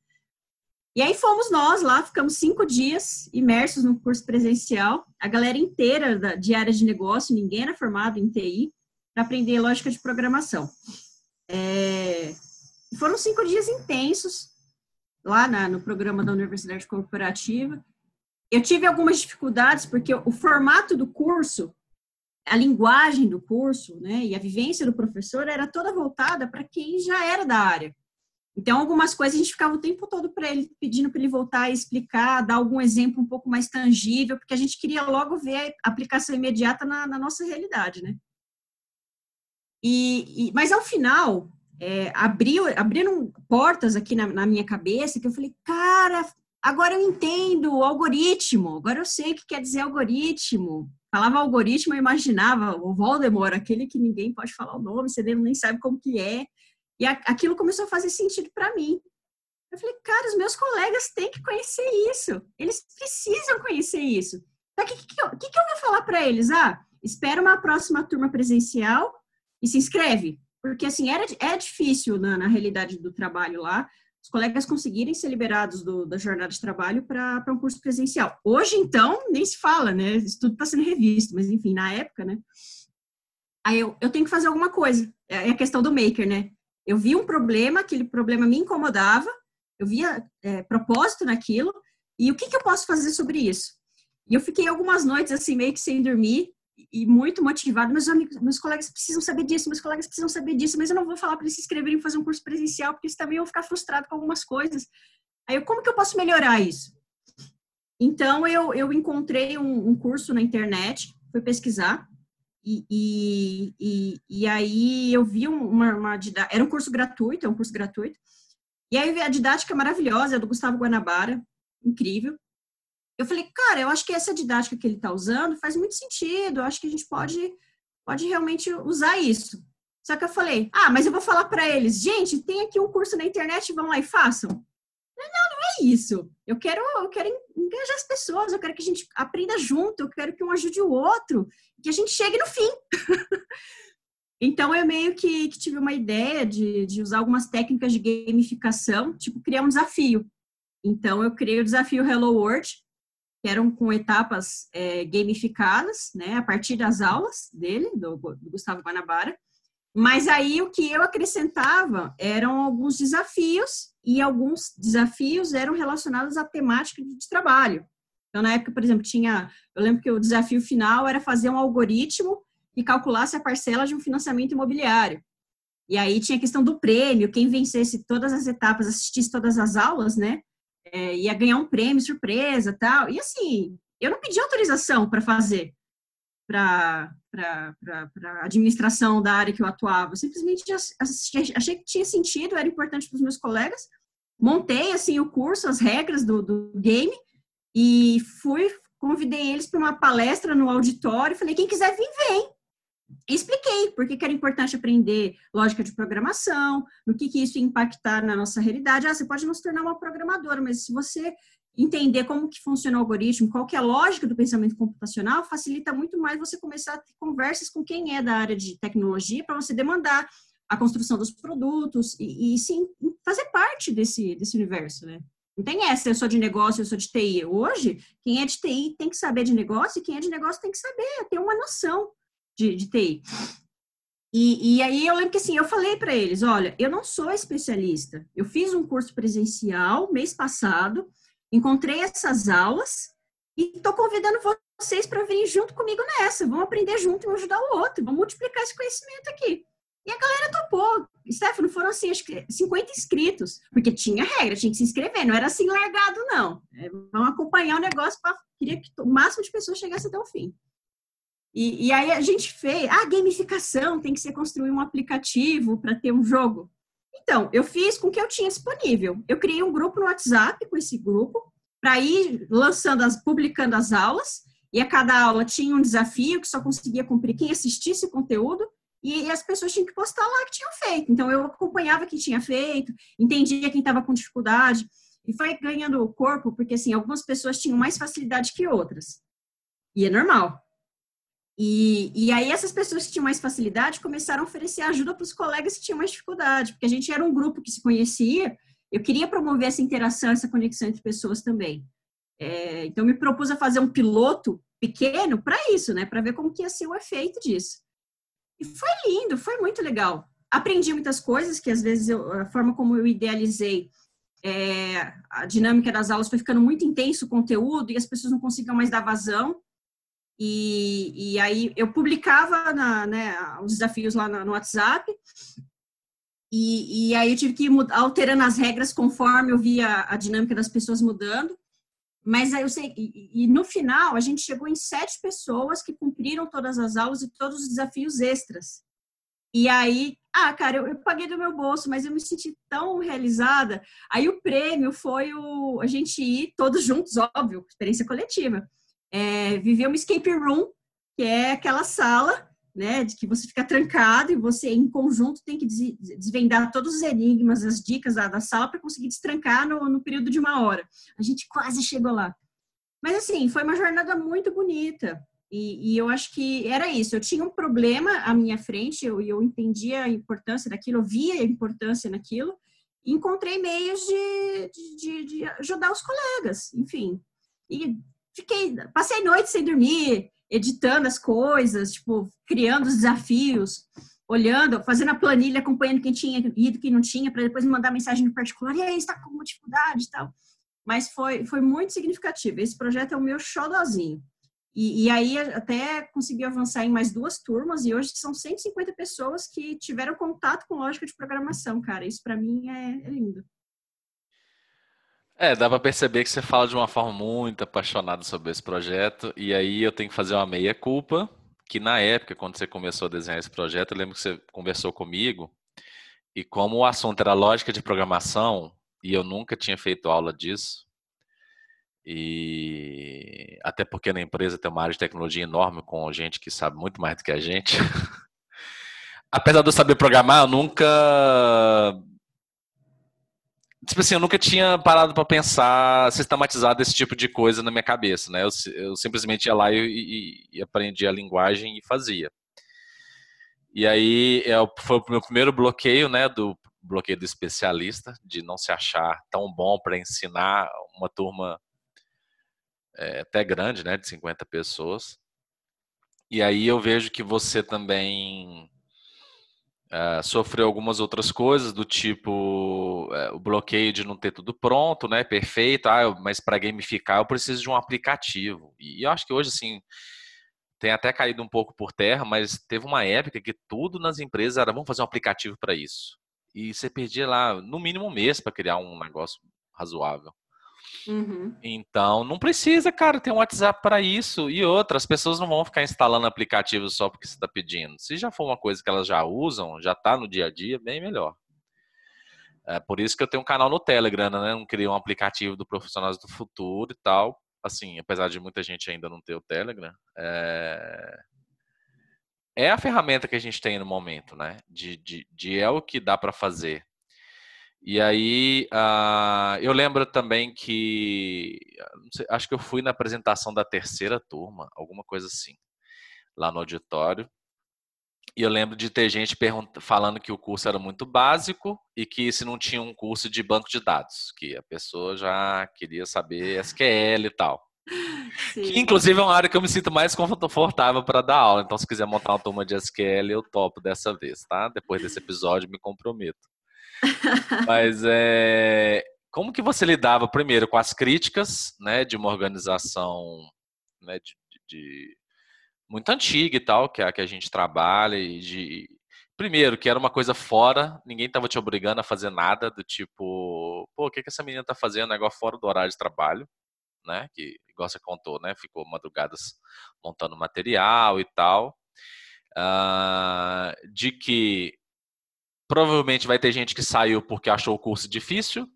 E aí fomos nós lá, ficamos cinco dias imersos no curso presencial, a galera inteira da, de área de negócio, ninguém era formado em TI, para aprender lógica de programação. É, foram cinco dias intensos, lá na, no programa da Universidade Corporativa. Eu tive algumas dificuldades, porque o formato do curso a linguagem do curso, né, e a vivência do professor era toda voltada para quem já era da área. Então, algumas coisas a gente ficava o tempo todo para ele, pedindo para ele voltar e explicar, dar algum exemplo um pouco mais tangível, porque a gente queria logo ver a aplicação imediata na, na nossa realidade, né? E, e mas ao final, é, abriu, abriram portas aqui na, na minha cabeça que eu falei, cara, agora eu entendo o algoritmo, agora eu sei o que quer dizer algoritmo. Falava algoritmo, eu imaginava o Voldemort, aquele que ninguém pode falar o nome, você nem sabe como que é. E aquilo começou a fazer sentido para mim. Eu falei, cara, os meus colegas têm que conhecer isso. Eles precisam conhecer isso. Então, o que, que, que, que eu vou falar para eles? Ah, espera uma próxima turma presencial e se inscreve. Porque, assim, era, é difícil na, na realidade do trabalho lá os colegas conseguirem ser liberados do, da jornada de trabalho para um curso presencial. Hoje, então, nem se fala, né? Isso tudo está sendo revisto, mas enfim, na época, né? Aí eu, eu tenho que fazer alguma coisa. É, é a questão do maker, né? Eu vi um problema, aquele problema me incomodava, eu via é, propósito naquilo, e o que, que eu posso fazer sobre isso? E eu fiquei algumas noites assim, meio que sem dormir, e muito motivado. Meus amigos, meus colegas precisam saber disso, meus colegas precisam saber disso, mas eu não vou falar para eles se inscreverem e fazer um curso presencial, porque eles também vão ficar frustrados com algumas coisas. Aí, eu, como que eu posso melhorar isso? Então, eu, eu encontrei um, um curso na internet, fui pesquisar, e, e, e, e aí eu vi uma, uma era um curso gratuito, é um curso gratuito, e aí a didática maravilhosa, é do Gustavo Guanabara, incrível. Eu falei, cara, eu acho que essa didática que ele está usando faz muito sentido, eu acho que a gente pode, pode realmente usar isso. Só que eu falei, ah, mas eu vou falar para eles, gente, tem aqui um curso na internet, vão lá e façam. Não, não é isso. Eu quero, eu quero engajar as pessoas, eu quero que a gente aprenda junto, eu quero que um ajude o outro, que a gente chegue no fim. então, eu meio que, que, tive uma ideia de, de usar algumas técnicas de gamificação, tipo, criar um desafio. Então, eu criei o desafio Hello World, que eram com etapas é, gamificadas, né, a partir das aulas dele, do, do Gustavo Guanabara. Mas aí o que eu acrescentava eram alguns desafios, e alguns desafios eram relacionados à temática de trabalho. Então, na época, por exemplo, tinha. Eu lembro que o desafio final era fazer um algoritmo que calculasse a parcela de um financiamento imobiliário. E aí tinha a questão do prêmio, quem vencesse todas as etapas, assistisse todas as aulas, né? É, ia ganhar um prêmio surpresa tal. E assim, eu não pedi autorização para fazer para a administração da área que eu atuava. Simplesmente assisti, achei que tinha sentido, era importante para os meus colegas. Montei assim o curso, as regras do, do game e fui convidei eles para uma palestra no auditório. Falei quem quiser vir vem expliquei por que, era importante aprender lógica de programação, no que, que isso ia impactar na nossa realidade. Ah, você pode não se tornar uma programadora, mas se você entender como que funciona o algoritmo, qual que é a lógica do pensamento computacional, facilita muito mais você começar a ter conversas com quem é da área de tecnologia para você demandar a construção dos produtos e, e, sim fazer parte desse, desse universo, né? Não tem essa, eu sou de negócio, eu sou de TI. Hoje, quem é de TI tem que saber de negócio e quem é de negócio tem que saber, ter uma noção de, de TI. E, e, aí eu lembro que assim, eu falei para eles, olha, eu não sou especialista. Eu fiz um curso presencial mês passado, encontrei essas aulas e estou convidando vocês para virem junto comigo nessa. Vamos aprender junto e um ajudar o outro, vamos multiplicar esse conhecimento aqui. E a galera topou. Stefano, foram assim, acho que 50 inscritos, porque tinha regra, tinha que se inscrever, não era assim largado, não. É, vamos acompanhar o negócio para queria que o máximo de pessoas chegasse até o fim. E, e, aí a gente fez, ah, gamificação tem que ser construir um aplicativo para ter um jogo. Então, eu fiz com o que eu tinha disponível. Eu criei um grupo no WhatsApp com esse grupo para ir lançando as, publicando as aulas, e a cada aula tinha um desafio que só conseguia cumprir quem assistisse o conteúdo, e, e as pessoas tinham que postar lá que tinham feito. Então, eu acompanhava quem tinha feito, entendia quem estava com dificuldade, e foi ganhando corpo, porque assim, algumas pessoas tinham mais facilidade que outras. E é normal. E, e aí essas pessoas que tinham mais facilidade começaram a oferecer ajuda para os colegas que tinham mais dificuldade, porque a gente era um grupo que se conhecia, eu queria promover essa interação, essa conexão entre pessoas também. É, então me propus a fazer um piloto pequeno para isso, né, para ver como que ia ser o efeito disso. E foi lindo, foi muito legal. Aprendi muitas coisas que às vezes eu, a forma como eu idealizei é, a dinâmica das aulas foi ficando muito intenso o conteúdo e as pessoas não conseguiam mais dar vazão. E, e aí eu publicava na, né, os desafios lá no, WhatsApp, e, e, aí eu tive que ir alterando as regras conforme eu via a dinâmica das pessoas mudando. Mas aí eu sei, e, e, no final a gente chegou em sete pessoas que cumpriram todas as aulas e todos os desafios extras. E aí, ah, cara, eu, eu paguei do meu bolso, mas eu me senti tão realizada. Aí o prêmio foi o a gente ir todos juntos, óbvio, experiência coletiva é, viver uma escape room, que é aquela sala né, de que você fica trancado e você, em conjunto, tem que desvendar todos os enigmas, as dicas da, da sala para conseguir destrancar no, no período de uma hora. A gente quase chegou lá. Mas, assim, foi uma jornada muito bonita. E, e, eu acho que era isso. Eu tinha um problema à minha frente, eu, eu entendia a importância daquilo, eu via a importância naquilo, encontrei meios de, de, de, de ajudar os colegas, enfim. E fiquei, passei noite sem dormir, editando as coisas, tipo, criando os desafios, olhando, fazendo a planilha, acompanhando quem tinha ido, quem não tinha, para depois mandar mensagem no particular, e aí, está com dificuldade e tal. Mas foi, foi muito significativo. Esse projeto é o meu xodozinho. E, e, aí até consegui avançar em mais duas turmas e hoje são 150 pessoas que tiveram contato com lógica de programação, cara. Isso para mim é, é, lindo. É, dá para perceber que você fala de uma forma muito apaixonada sobre esse projeto e aí eu tenho que fazer uma meia culpa, que na época quando você começou a desenhar esse projeto, eu lembro que você conversou comigo e como o assunto era lógica de programação e eu nunca tinha feito aula disso, e até porque na empresa tem uma área de tecnologia enorme com gente que sabe muito mais do que a gente. Apesar de eu saber programar, eu nunca tipo assim, eu nunca tinha parado para pensar, sistematizado esse tipo de coisa na minha cabeça, né? Eu, eu simplesmente ia lá e, e, e, aprendia a linguagem e fazia. E aí é, foi o meu primeiro bloqueio, né? Do bloqueio do especialista, de não se achar tão bom para ensinar uma turma é, até grande, né, de 50 pessoas. E aí eu vejo que você também uh, sofreu algumas outras coisas, do tipo uh, o bloqueio de não ter tudo pronto, né, perfeito, ah, mas para gamificar eu preciso de um aplicativo. E eu acho que hoje, assim, tem até caído um pouco por terra, mas teve uma época que tudo nas empresas era vamos fazer um aplicativo para isso. E você perdia lá, no mínimo um mês para criar um negócio razoável. Uhum. Então, não precisa, cara, ter um WhatsApp para isso. E outra, as pessoas não vão ficar instalando aplicativos só porque você está pedindo. Se já for uma coisa que elas já usam, já está no dia a dia, bem melhor. É por isso que eu tenho um canal no Telegram, né? Não criei um aplicativo do Profissionais do Futuro e tal. Assim, apesar de muita gente ainda não ter o Telegram, é, é a ferramenta que a gente tem no momento, né? De, de, de é o que dá para fazer. E aí, uh, eu lembro também que, sei, acho que eu fui na apresentação da terceira turma, alguma coisa assim, lá no auditório. E eu lembro de ter gente falando que o curso era muito básico e que se não tinha um curso de banco de dados, que a pessoa já queria saber SQL e tal. Sim. Que inclusive é uma área que eu me sinto mais confortável para dar aula. Então, se quiser montar uma turma de SQL, eu topo dessa vez, tá? Depois desse episódio, me comprometo. Mas é, como que você lidava primeiro com as críticas, né, de uma organização, né, de, de muito antiga e tal, que é a que a gente trabalha e de primeiro que era uma coisa fora, ninguém estava te obrigando a fazer nada do tipo, pô, o que que essa menina tá fazendo negócio fora do horário de trabalho, né? Que igual você contou, né? Ficou madrugadas montando material e tal. Uh, de que Provavelmente vai ter gente que saiu porque achou o curso difícil.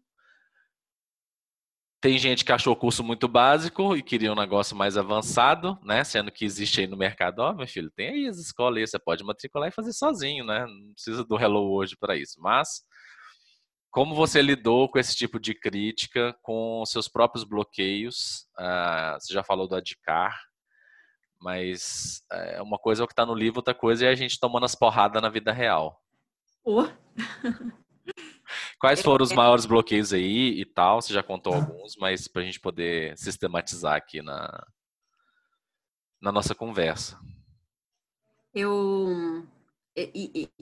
Tem gente que achou o curso muito básico e queria um negócio mais avançado, né? Sendo que existe aí no mercado, ó, oh, meu filho, tem aí as escolas aí, você pode matricular e fazer sozinho, né? Não precisa do Hello hoje para isso. Mas como você lidou com esse tipo de crítica, com seus próprios bloqueios? Uh, você já falou do Adicar, mas é, uma coisa é o que está no livro, outra coisa é a gente tomando as porradas na vida real. Quais foram os é. maiores bloqueios aí e tal? Você já contou alguns, mas para a gente poder sistematizar aqui na, na nossa conversa. Eu.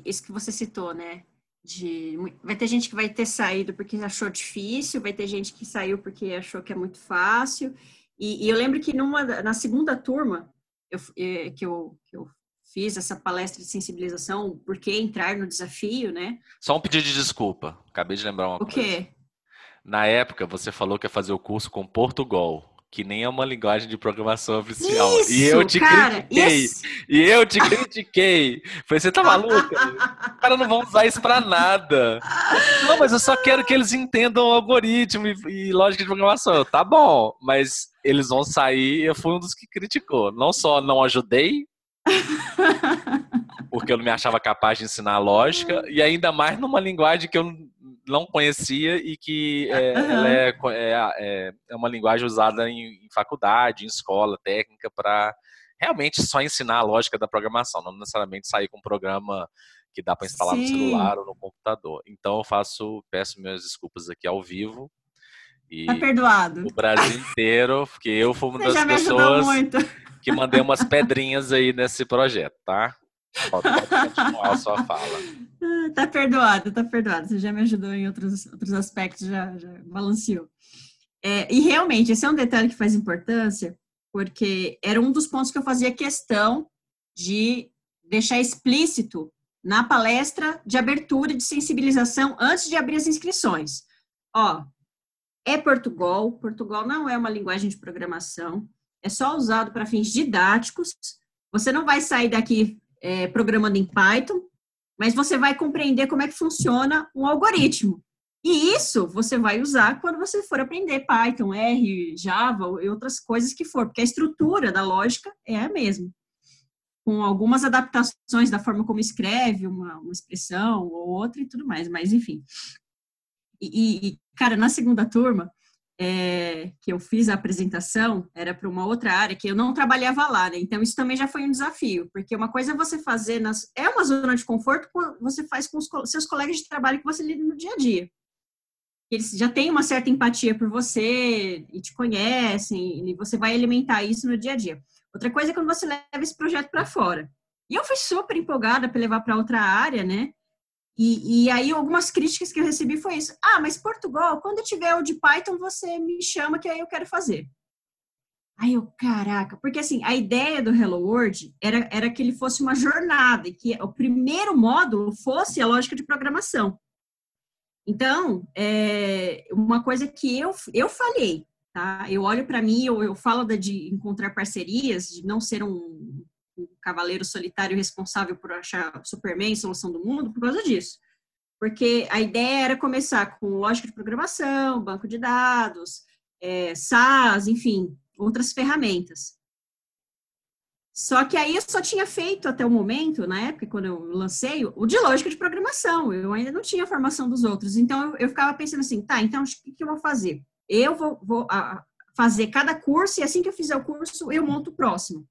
Isso que você citou, né? De, vai ter gente que vai ter saído porque achou difícil, vai ter gente que saiu porque achou que é muito fácil. E, e eu lembro que numa, na segunda turma eu, eh, que, eu, que eu fiz essa palestra de sensibilização, por que entrar no desafio, né? Só um pedido de desculpa, acabei de lembrar uma o coisa. O quê? Na época, você falou que ia fazer o curso com Portugal, que nem é uma linguagem de programação oficial. Isso, e eu te cara, critiquei. Isso. E eu te critiquei. Falei, você tá maluca? Os caras não vão usar isso pra nada. Não, mas eu só quero que eles entendam o algoritmo e, e lógica de programação. Eu, tá bom, mas eles vão sair. Eu fui um dos que criticou. Não só não ajudei, porque eu não me achava capaz de ensinar lógica, e ainda mais numa linguagem que eu não conhecia e que é, uhum. é, é, é, uma linguagem usada em, em faculdade, em escola, técnica, para realmente só ensinar a lógica da programação, não necessariamente sair com um programa que dá para instalar Sim. no celular ou no computador. Então eu faço, peço minhas desculpas aqui ao vivo. E tá perdoado. O Brasil inteiro, porque eu fui uma Você das pessoas que mandei umas pedrinhas aí nesse projeto, tá? Pode, continuar a sua fala. Tá perdoado, tá perdoado. Você já me ajudou em outros, outros aspectos, já, já balanceou. É, e realmente, esse é um detalhe que faz importância, porque era um dos pontos que eu fazia questão de deixar explícito na palestra de abertura de sensibilização antes de abrir as inscrições. Ó, é Portugal, Portugal não é uma linguagem de programação, é só usado para fins didáticos. Você não vai sair daqui é, programando em Python, mas você vai compreender como é que funciona um algoritmo. E isso você vai usar quando você for aprender Python, R, Java e outras coisas que for, porque a estrutura da lógica é a mesma. Com algumas adaptações da forma como escreve uma, uma expressão ou outra e tudo mais, mas enfim. E, e cara, na segunda turma, é, que eu fiz a apresentação era para uma outra área que eu não trabalhava lá, né? Então isso também já foi um desafio, porque uma coisa é você fazer nas é uma zona de conforto você faz com os seus colegas de trabalho que você lida no dia a dia. Eles já têm uma certa empatia por você e te conhecem, e você vai alimentar isso no dia a dia. Outra coisa é quando você leva esse projeto para fora. E eu fui super empolgada para levar para outra área, né? E, e, aí, algumas críticas que eu recebi foi isso. Ah, mas Portugal, quando tiver o de Python, você me chama que aí eu quero fazer. Aí eu, caraca, porque assim, a ideia do Hello World era, era que ele fosse uma jornada, e que o primeiro módulo fosse a lógica de programação. Então, é, uma coisa que eu, eu falei, tá? Eu olho para mim, eu, eu falo de encontrar parcerias, de não ser um o cavaleiro solitário responsável por achar Superman solução do mundo por causa disso. Porque a ideia era começar com lógica de programação, banco de dados, é, SAS, enfim, outras ferramentas. Só que aí eu só tinha feito até o momento, na época, quando eu lancei, o de lógica de programação. Eu ainda não tinha a formação dos outros. Então, eu, eu ficava pensando assim, tá, então o que, que eu vou fazer? Eu vou, vou a, fazer cada curso e assim que eu fizer o curso, eu monto o próximo.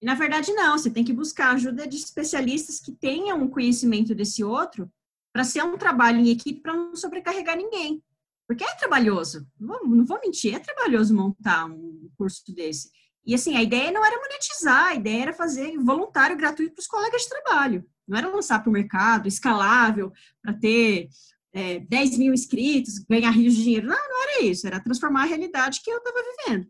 E na verdade, não, você tem que buscar ajuda de especialistas que tenham um conhecimento desse outro para ser um trabalho em equipe para não sobrecarregar ninguém. Porque é trabalhoso, não, não vou mentir, é trabalhoso montar um curso desse. E assim, a ideia não era monetizar, a ideia era fazer voluntário gratuito para os colegas de trabalho. Não era lançar para o mercado, escalável, para ter é, 10 mil inscritos, ganhar rios de dinheiro. Não, não era isso, era transformar a realidade que eu estava vivendo.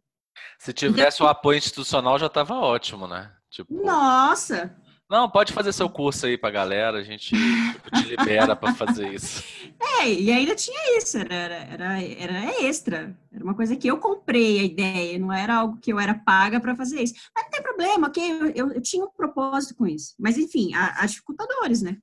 Se tivesse o apoio institucional já estava ótimo, né? Tipo, Nossa! Não, pode fazer seu curso aí pra galera, a gente tipo, te libera para fazer isso. É, e ainda tinha isso, era, era, era extra. Era uma coisa que eu comprei a ideia, não era algo que eu era paga para fazer isso. Mas não tem problema, ok? Eu, eu, eu, tinha um propósito com isso. Mas enfim, as dificultadores, né?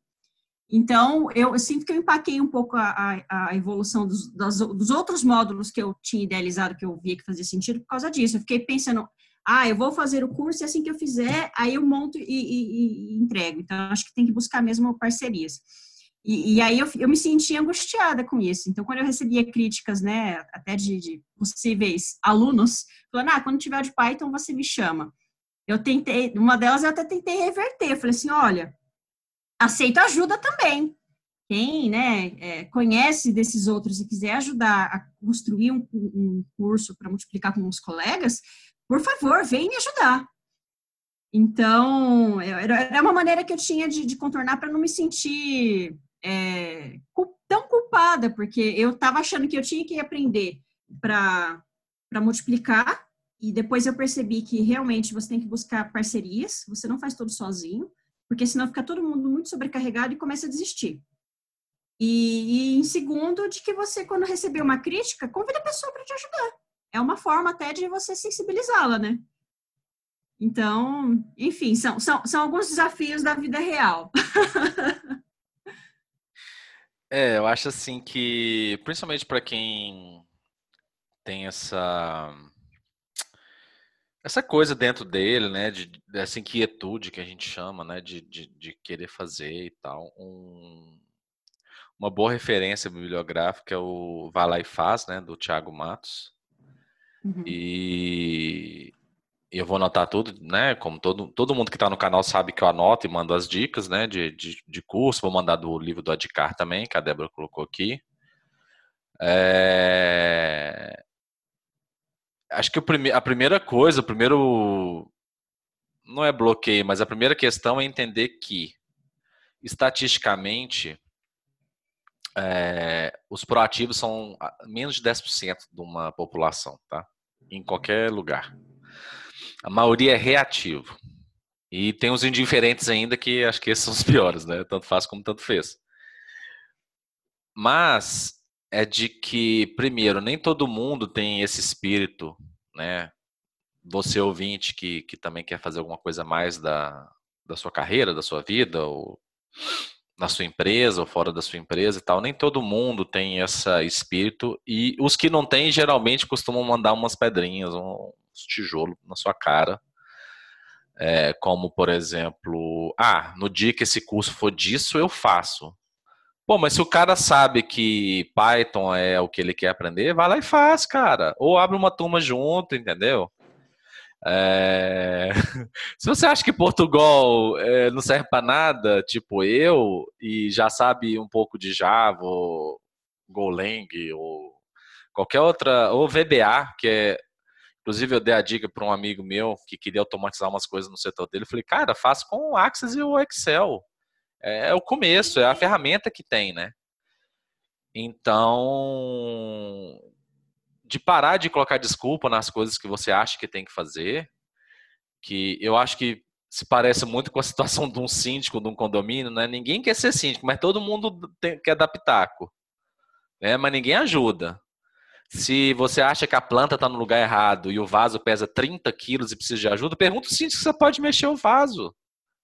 Então, eu, eu, sinto que eu empaquei um pouco a, a, a evolução dos, das, dos, outros módulos que eu tinha idealizado, que eu via que fazia sentido por causa disso. Eu fiquei pensando, ah, eu vou fazer o curso e assim que eu fizer, aí eu monto e, e, e entrego. Então, acho que tem que buscar mesmo parcerias. E, e aí eu, eu, me senti angustiada com isso. Então, quando eu recebia críticas, né, até de, de possíveis alunos, falando, ah, quando tiver de Python, você me chama. Eu tentei, uma delas eu até tentei reverter. Falei assim, olha, aceito ajuda também. Quem né, é, conhece desses outros e quiser ajudar a construir um, um curso para multiplicar com os colegas, por favor, vem me ajudar. Então, era uma maneira que eu tinha de, de contornar para não me sentir é, tão culpada, porque eu estava achando que eu tinha que aprender para multiplicar, e depois eu percebi que realmente você tem que buscar parcerias, você não faz tudo sozinho porque senão fica todo mundo muito sobrecarregado e começa a desistir. E, e em segundo, de que você, quando receber uma crítica, convida a pessoa para te ajudar. É uma forma até de você sensibilizá-la, né? Então, enfim, são, são, são alguns desafios da vida real. é, eu acho assim que, principalmente para quem tem essa essa coisa dentro dele, né, de, dessa inquietude que a gente chama, né, de, de, de querer fazer e tal. Um, uma boa referência bibliográfica é o Vai Lá e Faz, né, do Tiago Matos. Uhum. E eu vou anotar tudo, né? Como todo, todo mundo que está no canal sabe que eu anoto e mando as dicas, né? De, de, de curso. Vou mandar do livro do Adcar também, que a Débora colocou aqui. É... Acho que prime... a primeira coisa, o primeiro. Não é bloqueio, mas a primeira questão é entender que, estatisticamente, é... os proativos são menos de 10% de uma população, tá? Em qualquer lugar. A maioria é reativo. E tem os indiferentes ainda que acho que esses são os piores, né? Tanto faz como tanto fez. Mas é de que, primeiro, nem todo mundo tem esse espírito, né? Você ouvinte que, que também quer fazer alguma coisa mais da, da sua carreira, da sua vida, ou na sua empresa, ou fora da sua empresa e tal, nem todo mundo tem esse espírito. E os que não têm, geralmente, costumam mandar umas pedrinhas, um, tijolo na sua cara. É, como, por exemplo, ah, no dia que esse curso for disso, eu faço. Bom, mas se o cara sabe que Python é o que ele quer aprender, vai lá e faz, cara. Ou abre uma turma junto, entendeu? É... Se você acha que Portugal é, não serve para nada, tipo eu, e já sabe um pouco de Java, ou Golang, ou qualquer outra, ou VBA, que é Inclusive, eu dei a dica para um amigo meu que queria automatizar umas coisas no setor dele. Eu falei, cara, faz com o Access e o Excel. É, é o começo, é a ferramenta que tem, né? Então, de parar de colocar desculpa nas coisas que você acha que tem que fazer, que eu acho que se parece muito com a situação de um síndico, de um condomínio, né? Ninguém quer ser síndico, mas todo mundo tem, quer dar pitaco. Né? Mas ninguém ajuda. Se você acha que a planta está no lugar errado e o vaso pesa 30 quilos e precisa de ajuda, pergunta o síndico se você pode mexer o vaso.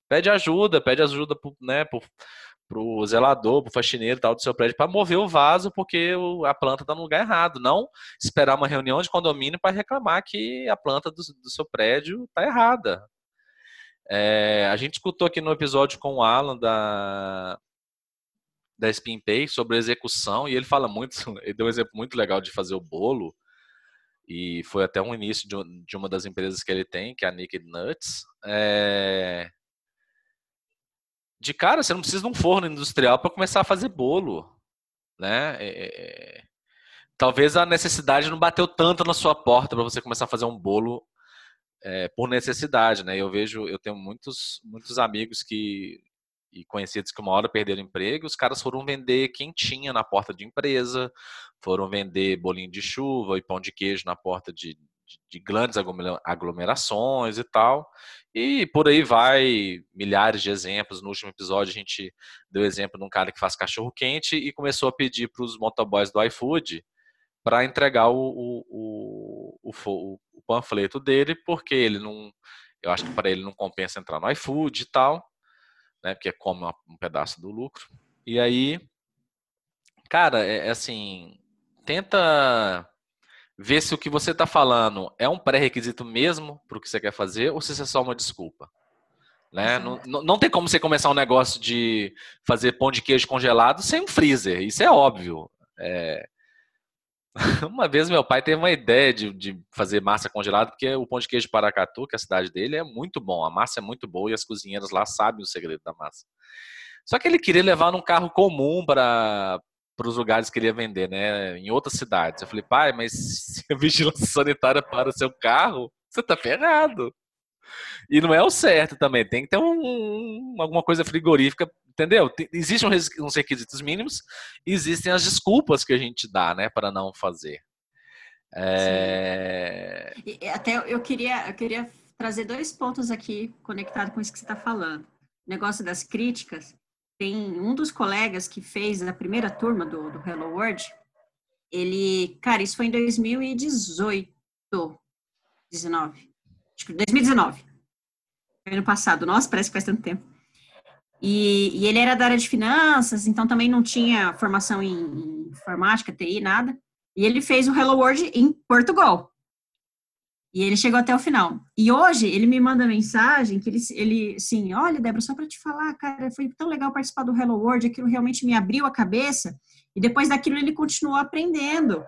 Pede ajuda, pede ajuda pro, né, pro, pro zelador, pro faxineiro tal do seu prédio para mover o vaso porque a planta está no lugar errado. Não esperar uma reunião de condomínio para reclamar que a planta do, do seu prédio está errada. É, a gente escutou aqui no episódio com o Alan da, da SpinPay sobre execução e ele fala muito, ele deu um exemplo muito legal de fazer o bolo e foi até um início de, de uma das empresas que ele tem, que é a Naked Nuts. É... De cara, você não precisa de um forno industrial para começar a fazer bolo, né? É... é talvez a necessidade não bateu tanto na sua porta para você começar a fazer um bolo é, por necessidade, né? Eu vejo, eu tenho muitos, muitos amigos que e conhecidos que uma hora perderam emprego, os caras foram vender quentinha na porta de empresa, foram vender bolinho de chuva e pão de queijo na porta de, de, de grandes aglomerações e tal. E por aí vai, milhares de exemplos. No último episódio a gente deu exemplo de um cara que faz cachorro quente e começou a pedir para os motoboys do iFood para entregar o, o, o, o, o panfleto dele, porque ele não, eu acho que para ele não compensa entrar no iFood e tal né? Porque come um pedaço do lucro. E aí, cara, é, é assim, tenta ver se o que você está falando é um pré-requisito mesmo para o que você quer fazer ou se isso é só uma desculpa. Né? Não, não tem como você começar um negócio de fazer pão de queijo congelado sem um freezer, isso é óbvio. É, Uma vez meu pai teve uma ideia de, de fazer massa congelada, porque o pão de queijo de Paracatu, que é a cidade dele, é muito bom. A massa é muito boa e as cozinheiras lá sabem o segredo da massa. Só que ele queria levar num carro comum para para os lugares que ele ia vender, né? Em outras cidades. Eu falei, pai, mas se a vigilância sanitária para o seu carro, você tá ferrado. E não é o certo também. Tem que ter um, alguma coisa frigorífica entendeu? Existem uns requisitos mínimos, existem as desculpas que a gente dá, né, para não fazer. É... Até eu queria, eu queria trazer dois pontos aqui conectado com isso que você está falando. O negócio das críticas. Tem um dos colegas que fez a primeira turma do, do Hello World. Ele, cara, isso foi em 2018, 19, acho que 2019. Ano passado. Nossa, parece que faz tanto tempo. E, e, ele era da área de finanças, então também não tinha formação em, em informática, TI, nada. E ele fez o Hello World em Portugal. E ele chegou até o final. E hoje ele me manda mensagem que ele, ele assim, olha, Débora, só para te falar, cara, foi tão legal participar do Hello World, aquilo realmente me abriu a cabeça. E depois daquilo ele continuou aprendendo.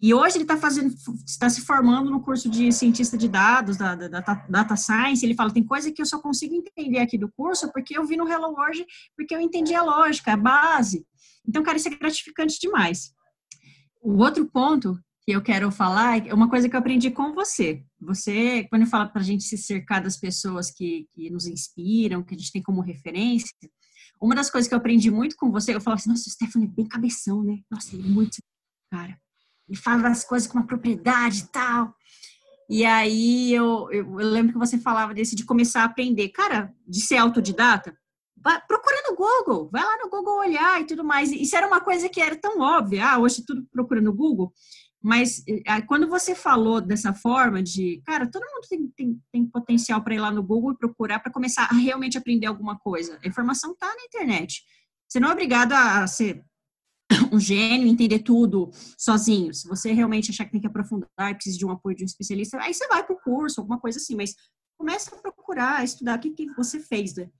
E hoje ele está fazendo, está se formando no curso de cientista de dados, da, da, da, Data Science. Ele fala, tem coisa que eu só consigo entender aqui do curso porque eu vi no Hello World, porque eu entendi a lógica, a base. Então, cara, isso é gratificante demais. O outro ponto que eu quero falar é uma coisa que eu aprendi com você. Você, quando fala para a gente se cercar das pessoas que, que nos inspiram, que a gente tem como referência, uma das coisas que eu aprendi muito com você, eu falava assim, nossa, o Stefano é bem cabeção, né? Nossa, ele é muito cara. Ele fala das coisas com uma propriedade e tal. E aí eu, eu, eu, lembro que você falava desse de começar a aprender. Cara, de ser autodidata, procura no Google, vai lá no Google olhar e tudo mais. Isso era uma coisa que era tão óbvia. Ah, hoje tudo procura no Google. Mas quando você falou dessa forma de, cara, todo mundo tem, tem, tem potencial para ir lá no Google e procurar para começar a realmente aprender alguma coisa. A informação está na internet. Você não é obrigado a ser um gênio, entender tudo sozinho. Se você realmente achar que tem que aprofundar precisa de um apoio de um especialista, aí você vai para o curso, alguma coisa assim. Mas começa a procurar, a estudar o que, que você fez, né?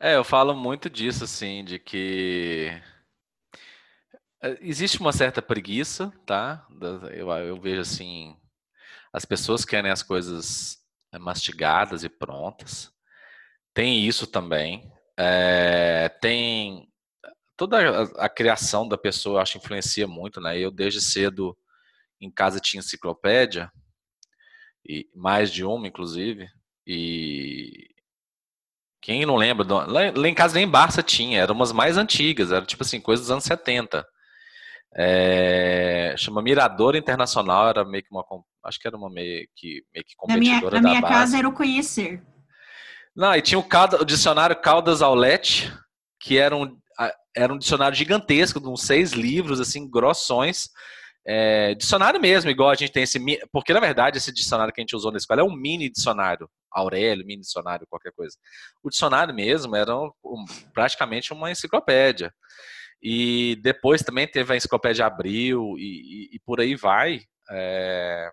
É, eu falo muito disso, assim, de que existe uma certa preguiça, tá? Eu, eu vejo assim, as pessoas querem as coisas é, mastigadas e prontas. Tem isso também. É, tem toda a, a, criação da pessoa, acho, influencia muito, né? Eu desde cedo em casa tinha enciclopédia e mais de uma, inclusive. E quem não lembra? Lá, em casa nem Barça tinha, eram umas mais antigas, era tipo assim, coisas dos anos 70. É, chama Mirador Internacional, era meio que uma. Acho que era uma meio que, meio que competidora na minha, na minha casa era o Conhecer. Não, e tinha o, o dicionário Caldas Aulete, que era um, era um dicionário gigantesco, de uns seis livros, assim, grossões. É, dicionário mesmo, igual a gente tem esse. Porque, na verdade, esse dicionário que a gente usou na escola é um mini dicionário. Aurélio, mini dicionário, qualquer coisa. O dicionário mesmo era um, praticamente uma enciclopédia. E depois também teve a Enciclopédia Abril e, e, e por aí vai. É...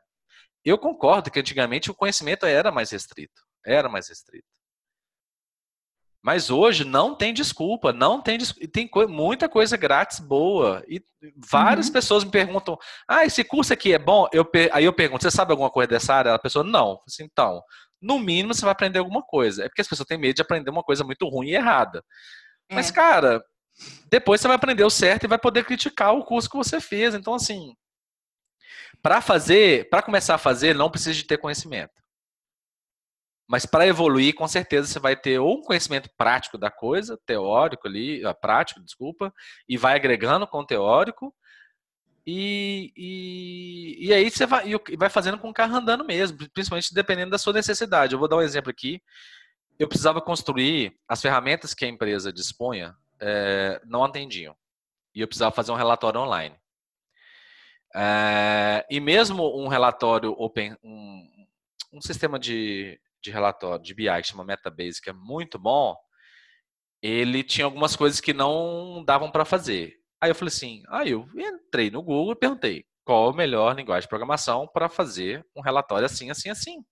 Eu concordo que antigamente o conhecimento era mais restrito. Era mais restrito. Mas hoje não tem desculpa, não tem desculpa. tem co muita coisa grátis boa. E várias uhum. pessoas me perguntam: ah, esse curso aqui é bom? Eu aí eu pergunto: você sabe alguma coisa dessa área? A pessoa, não. Assim, então, no mínimo você vai aprender alguma coisa. É porque as pessoas têm medo de aprender uma coisa muito ruim e errada. É. Mas, cara, depois você vai aprender o certo e vai poder criticar o curso que você fez. Então, assim, para fazer, para começar a fazer, não precisa de ter conhecimento. Mas para evoluir, com certeza você vai ter ou um conhecimento prático da coisa, teórico ali, ah, prático, desculpa, e vai agregando com o teórico, e, e, e aí você vai, vai fazendo com o carro andando mesmo, principalmente dependendo da sua necessidade. Eu vou dar um exemplo aqui. Eu precisava construir as ferramentas que a empresa dispunha é, não atendiam. E eu precisava fazer um relatório online. É, e mesmo um relatório open, um, um sistema de, de relatório de BI que chama Metabase, que é muito bom, ele tinha algumas coisas que não davam para fazer. Aí eu falei assim, aí eu entrei no Google e perguntei qual a melhor linguagem de programação para fazer um relatório assim, assim, assim.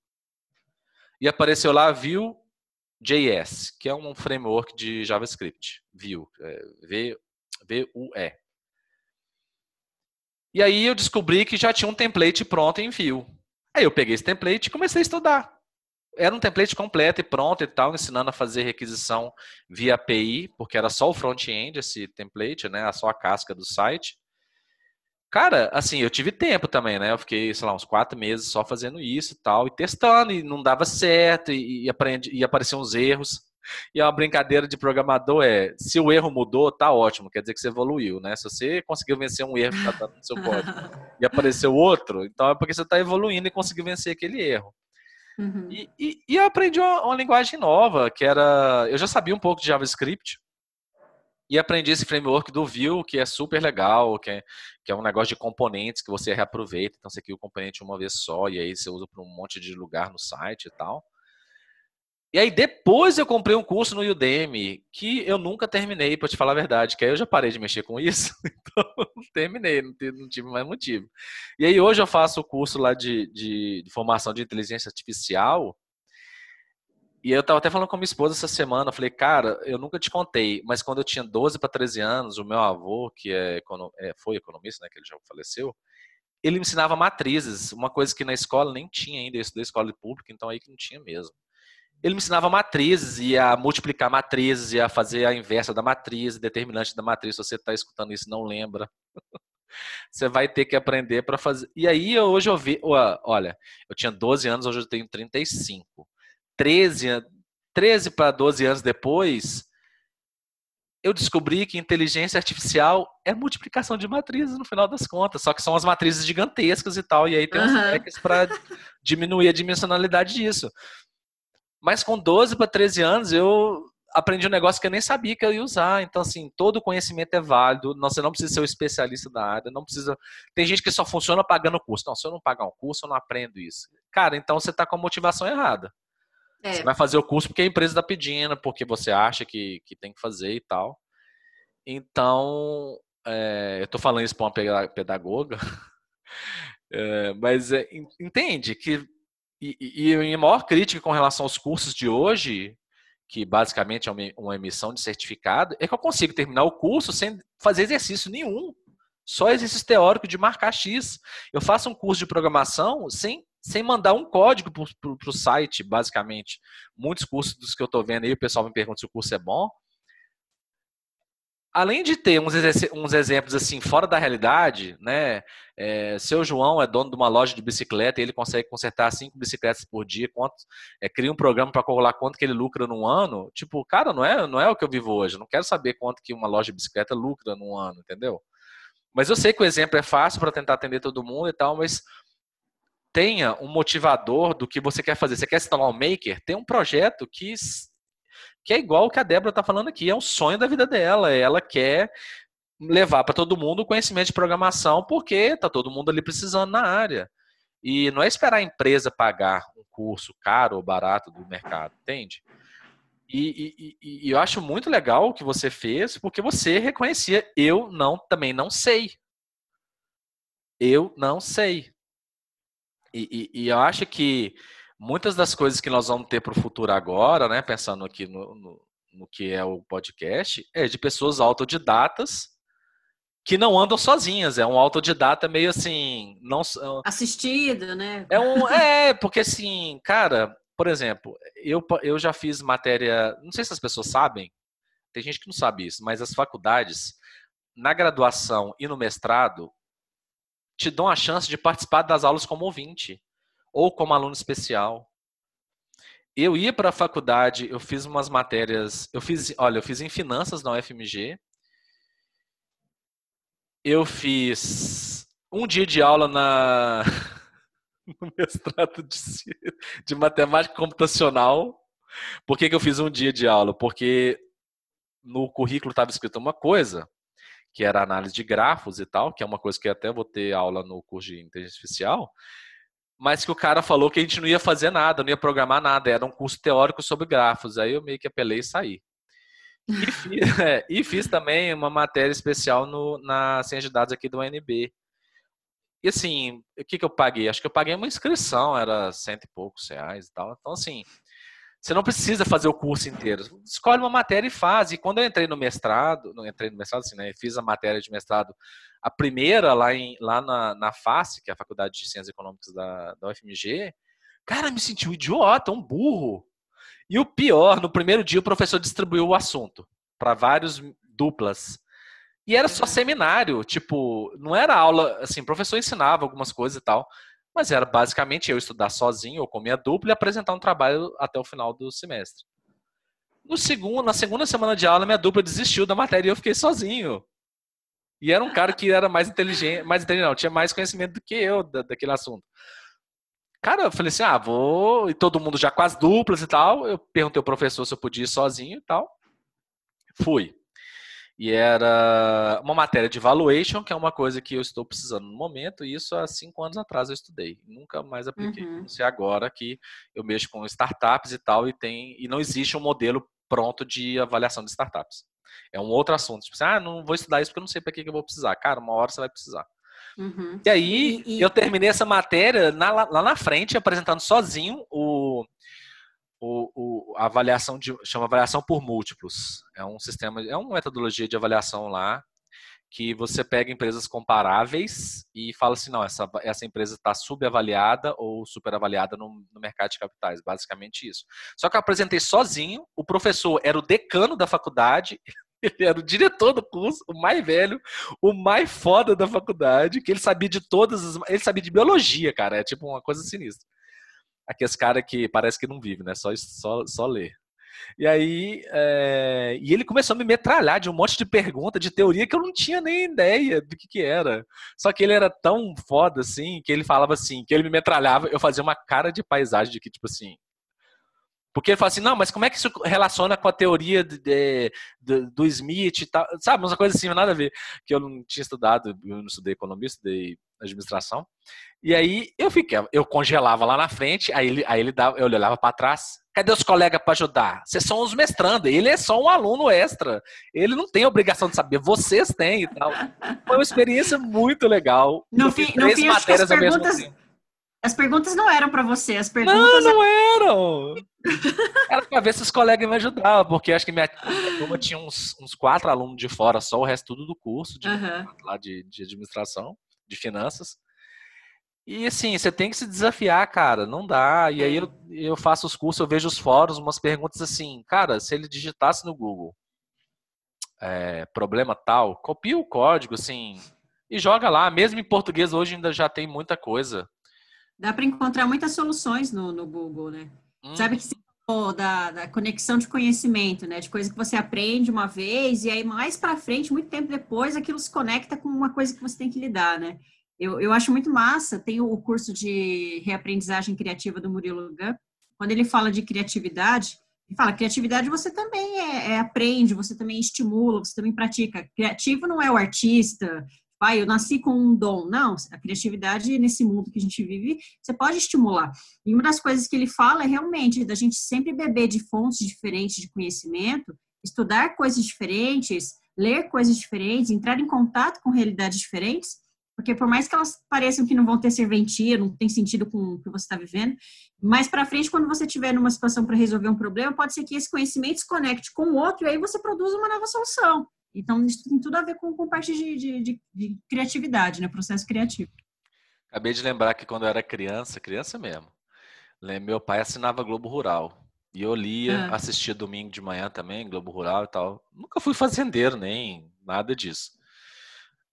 E apareceu lá Vue JS, que é um framework de JavaScript, Vue, é, V-U-E. E aí eu descobri que já tinha um template pronto em Vue. Aí eu peguei esse template e comecei a estudar. Era um template completo e pronto e tal, ensinando a fazer requisição via API, porque era só o front-end esse template, né? Só a casca do site. Cara, assim, eu tive tempo também, né? Eu fiquei, sei lá, uns quatro meses só fazendo isso e tal, e testando, e não dava certo, e, e, aprendi, e apareciam uns erros. E a brincadeira de programador é, se o erro mudou, tá ótimo, quer dizer que você evoluiu, né? Se você conseguiu vencer um erro que tá no seu código e apareceu outro, então é porque você está evoluindo e conseguiu vencer aquele erro. Uhum. E, e, e, eu aprendi uma, uma linguagem nova, que era. Eu já sabia um pouco de JavaScript, e aprendi esse framework do Vue, que é super legal, que é, que é um negócio de componentes que você reaproveita. Então você cria o componente uma vez só e aí você usa para um monte de lugar no site e tal. E aí depois eu comprei um curso no Udemy que eu nunca terminei, para te falar a verdade, que aí eu já parei de mexer com isso, então terminei, não tive, não tive mais motivo. E aí hoje eu faço o curso lá de, de, de formação de inteligência artificial, e eu estava até falando com minha esposa essa semana, eu falei, cara, eu nunca te contei, mas quando eu tinha 12 para 13 anos, o meu avô, que é, é, foi economista, né, que ele já faleceu, ele me ensinava matrizes, uma coisa que na escola nem tinha ainda, eu estudei escola pública, então aí que não tinha mesmo ele me ensinava matrizes e a multiplicar matrizes e a fazer a inversa da matriz, determinante da matriz. Se você está escutando isso não lembra, você vai ter que aprender para fazer. E aí hoje eu vi, olha, eu tinha 12 anos, hoje eu tenho 35. 13, 13 para 12 anos depois, eu descobri que inteligência artificial é multiplicação de matrizes no final das contas, só que são as matrizes gigantescas e tal, e aí tem uhum. uns para diminuir a dimensionalidade disso. Mas com 12 para 13 anos eu aprendi um negócio que eu nem sabia que eu ia usar. Então, assim, todo conhecimento é válido. Você não precisa ser um especialista da área, não precisa. Tem gente que só funciona pagando curso. Não, se eu não pagar um curso, eu não aprendo isso. Cara, então você está com a motivação errada. É. Você vai fazer o curso porque a empresa está pedindo, porque você acha que, que tem que fazer e tal. Então, é, eu estou falando isso para uma pedagoga, é, mas é, entende que e, e, e a maior crítica com relação aos cursos de hoje, que basicamente é uma, uma emissão de certificado, é que eu consigo terminar o curso sem fazer exercício nenhum. Só exercício teórico de marcar X. Eu faço um curso de programação sem, sem mandar um código para o site, basicamente. Muitos cursos dos que eu estou vendo aí, o pessoal me pergunta se o curso é bom além de ter uns, uns, exemplos assim fora da realidade, né? É, seu João é dono de uma loja de bicicleta e ele consegue consertar cinco bicicletas por dia. Quanto, é, cria um programa para calcular quanto que ele lucra num ano. Tipo, cara, não é, não é o que eu vivo hoje. Não quero saber quanto que uma loja de bicicleta lucra num ano, entendeu? Mas eu sei que o exemplo é fácil para tentar atender todo mundo e tal, mas tenha um motivador do que você quer fazer. Você quer se tornar um maker? Tem um projeto que que é igual o que a Débora está falando aqui, é um sonho da vida dela. Ela quer levar para todo mundo o conhecimento de programação, porque está todo mundo ali precisando na área. E não é esperar a empresa pagar um curso caro ou barato do mercado, entende? E, e, e, eu acho muito legal o que você fez, porque você reconhecia, eu não também não sei. Eu não sei. E, e eu acho que muitas das coisas que nós vamos ter para o futuro agora, né, pensando aqui no, no, no, que é o podcast, é de pessoas autodidatas que não andam sozinhas. É um autodidata meio assim, não assistido, né? É um, é porque assim, cara, por exemplo, eu, eu já fiz matéria, não sei se as pessoas sabem, tem gente que não sabe isso, mas as faculdades na graduação e no mestrado te dão a chance de participar das aulas como ouvinte ou como aluno especial. Eu ia para a faculdade, eu fiz umas matérias, eu fiz, olha, eu fiz em finanças na UFMG. Eu fiz um dia de aula na no mestrado de, de matemática computacional. Por que, que eu fiz um dia de aula? Porque no currículo estava escrito uma coisa, que era análise de grafos e tal, que é uma coisa que até vou ter aula no curso de inteligência artificial, mas que o cara falou que a gente não ia fazer nada, não ia programar nada, era um curso teórico sobre grafos. Aí eu meio que apelei e saí. E fiz, é, e fiz também uma matéria especial no, na ciência de dados aqui do UNB. E assim, o que, que eu paguei? Acho que eu paguei uma inscrição, era cento e poucos reais e tal. Então, assim, você não precisa fazer o curso inteiro. Escolhe uma matéria e faz. E quando eu entrei no mestrado, não entrei no mestrado, assim, né? Fiz a matéria de mestrado, a primeira lá, em, lá na, na FACE, que é a Faculdade de Ciências Econômicas da, da UFMG, cara, me senti um idiota, um burro. E o pior, no primeiro dia o professor distribuiu o assunto para vários duplas. E era só seminário, tipo, não era aula, assim, o professor ensinava algumas coisas e tal. Mas era basicamente eu estudar sozinho ou com minha dupla e apresentar um trabalho até o final do semestre. No segundo, na segunda semana de aula, minha dupla desistiu da matéria e eu fiquei sozinho. E era um cara que era mais inteligente, mais inteligente, não, tinha mais conhecimento do que eu da, daquele assunto. Cara, eu falei assim: ah, vou. E todo mundo já com as duplas e tal. Eu perguntei ao professor se eu podia ir sozinho e tal. Fui. E era uma matéria de valuation, que é uma coisa que eu estou precisando no momento, e isso há cinco anos atrás eu estudei. Nunca mais apliquei. Uhum. Não sei agora que eu mexo com startups e tal, e tem e não existe um modelo pronto de avaliação de startups. É um outro assunto. Tipo assim, ah, não vou estudar isso porque eu não sei para que, que eu vou precisar. Cara, uma hora você vai precisar. Uhum. E aí, e, e... eu terminei essa matéria na, lá na frente, apresentando sozinho o, o, o, a avaliação de chama avaliação por múltiplos. É um sistema, é uma metodologia de avaliação lá que você pega empresas comparáveis e fala assim, não, essa, essa empresa está subavaliada ou superavaliada no, no mercado de capitais, basicamente isso. Só que eu apresentei sozinho, o professor era o decano da faculdade, ele era o diretor do curso, o mais velho, o mais foda da faculdade, que ele sabia de todas as. Ele sabia de biologia, cara. É tipo uma coisa sinistra aqueles caras que parece que não vive, né? Só, só, só lê. E aí, é... e ele começou a me metralhar de um monte de pergunta, de teoria que eu não tinha nem ideia do que que era. Só que ele era tão foda, assim, que ele falava assim, que ele me metralhava, eu fazia uma cara de paisagem de que, tipo assim, porque ele fala assim, não, mas como é que isso relaciona com a teoria de, de, de, do Smith e tal? Sabe, uma coisa assim, nada a ver. Que eu não tinha estudado, eu não estudei economia, estudei administração. E aí eu fiquei, eu congelava lá na frente, aí ele, aí ele dava, eu olhava para trás. Cadê os colegas para ajudar? Vocês são os mestrando, ele é só um aluno extra. Ele não tem obrigação de saber, vocês têm e tal. Foi uma experiência muito legal. No fim, no fim matérias as perguntas, as perguntas não eram para você, as perguntas. Não, não eram! Era para ver se os colegas me ajudavam, porque acho que minha turma tinha uns, uns, quatro alunos de fora, só o resto tudo do curso de, uhum. lá de, de administração, de finanças. E assim, você tem que se desafiar, cara, não dá. E aí eu, eu faço os cursos, eu vejo os fóruns, umas perguntas assim, cara, se ele digitasse no Google é, problema tal, copia o código, assim, e joga lá. Mesmo em português hoje ainda já tem muita coisa. Dá para encontrar muitas soluções no, no Google, né? Hum. Sabe que você falou da, da conexão de conhecimento, né? De coisa que você aprende uma vez e aí mais para frente, muito tempo depois, aquilo se conecta com uma coisa que você tem que lidar, né? Eu, eu acho muito massa. Tem o curso de reaprendizagem criativa do Murilo Gun. Quando ele fala de criatividade, ele fala, criatividade você também é, é, aprende, você também estimula, você também pratica. Criativo não é o artista, pai, eu nasci com um dom. Não, a criatividade nesse mundo que a gente vive, você pode estimular. E uma das coisas que ele fala é realmente da gente sempre beber de fontes diferentes de conhecimento, estudar coisas diferentes, ler coisas diferentes, entrar em contato com realidades diferentes, porque por mais que elas pareçam que não vão ter serventia, não tem sentido com o que você está vivendo, mais para frente, quando você estiver numa situação para resolver um problema, pode ser que esse conhecimento se conecte com o outro e aí você produza uma nova solução. Então, isso tem tudo a ver com, com parte de, de, de, de criatividade, né? Processo criativo. Acabei de lembrar que quando eu era criança, criança mesmo, meu pai assinava Globo Rural. E eu lia, ah. assistia domingo de manhã também, Globo Rural e tal. Nunca fui fazendeiro, nem nada disso.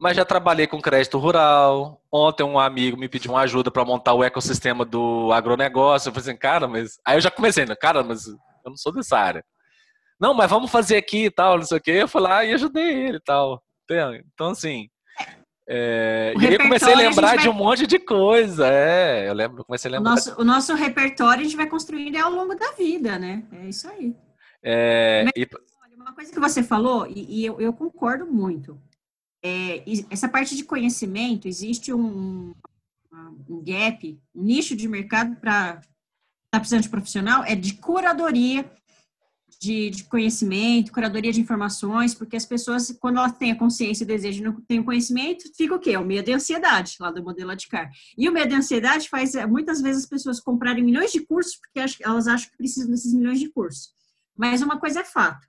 Mas já trabalhei com crédito rural. Ontem um amigo me pediu uma ajuda para montar o ecossistema do agronegócio. Eu falei assim, cara, mas. Aí eu já comecei, né? Cara, mas eu não sou dessa área não, mas vamos fazer aqui e tal, não sei o quê. Eu fui lá e ajudei ele e tal. Então, assim. É, e aí eu comecei a lembrar a vai... de um monte de coisa. É, eu lembro, comecei a lembrar. O nosso, o nosso repertório a gente vai construindo ao longo da vida, né? É isso aí. É, Mas, e... olha, uma coisa que você falou, e, e eu, eu, concordo muito. É, essa parte de conhecimento, existe um, um gap, um nicho de mercado para tá precisando de profissional, é de curadoria de, de, conhecimento, curadoria de informações, porque as pessoas, quando elas têm a consciência e desejo não têm o conhecimento, fica o quê? O medo e a ansiedade, lá do modelo Adcar. E o medo e a ansiedade faz, eh, muitas vezes, as pessoas comprarem milhões de cursos, porque elas acham que precisam desses milhões de cursos. Mas uma coisa é fato,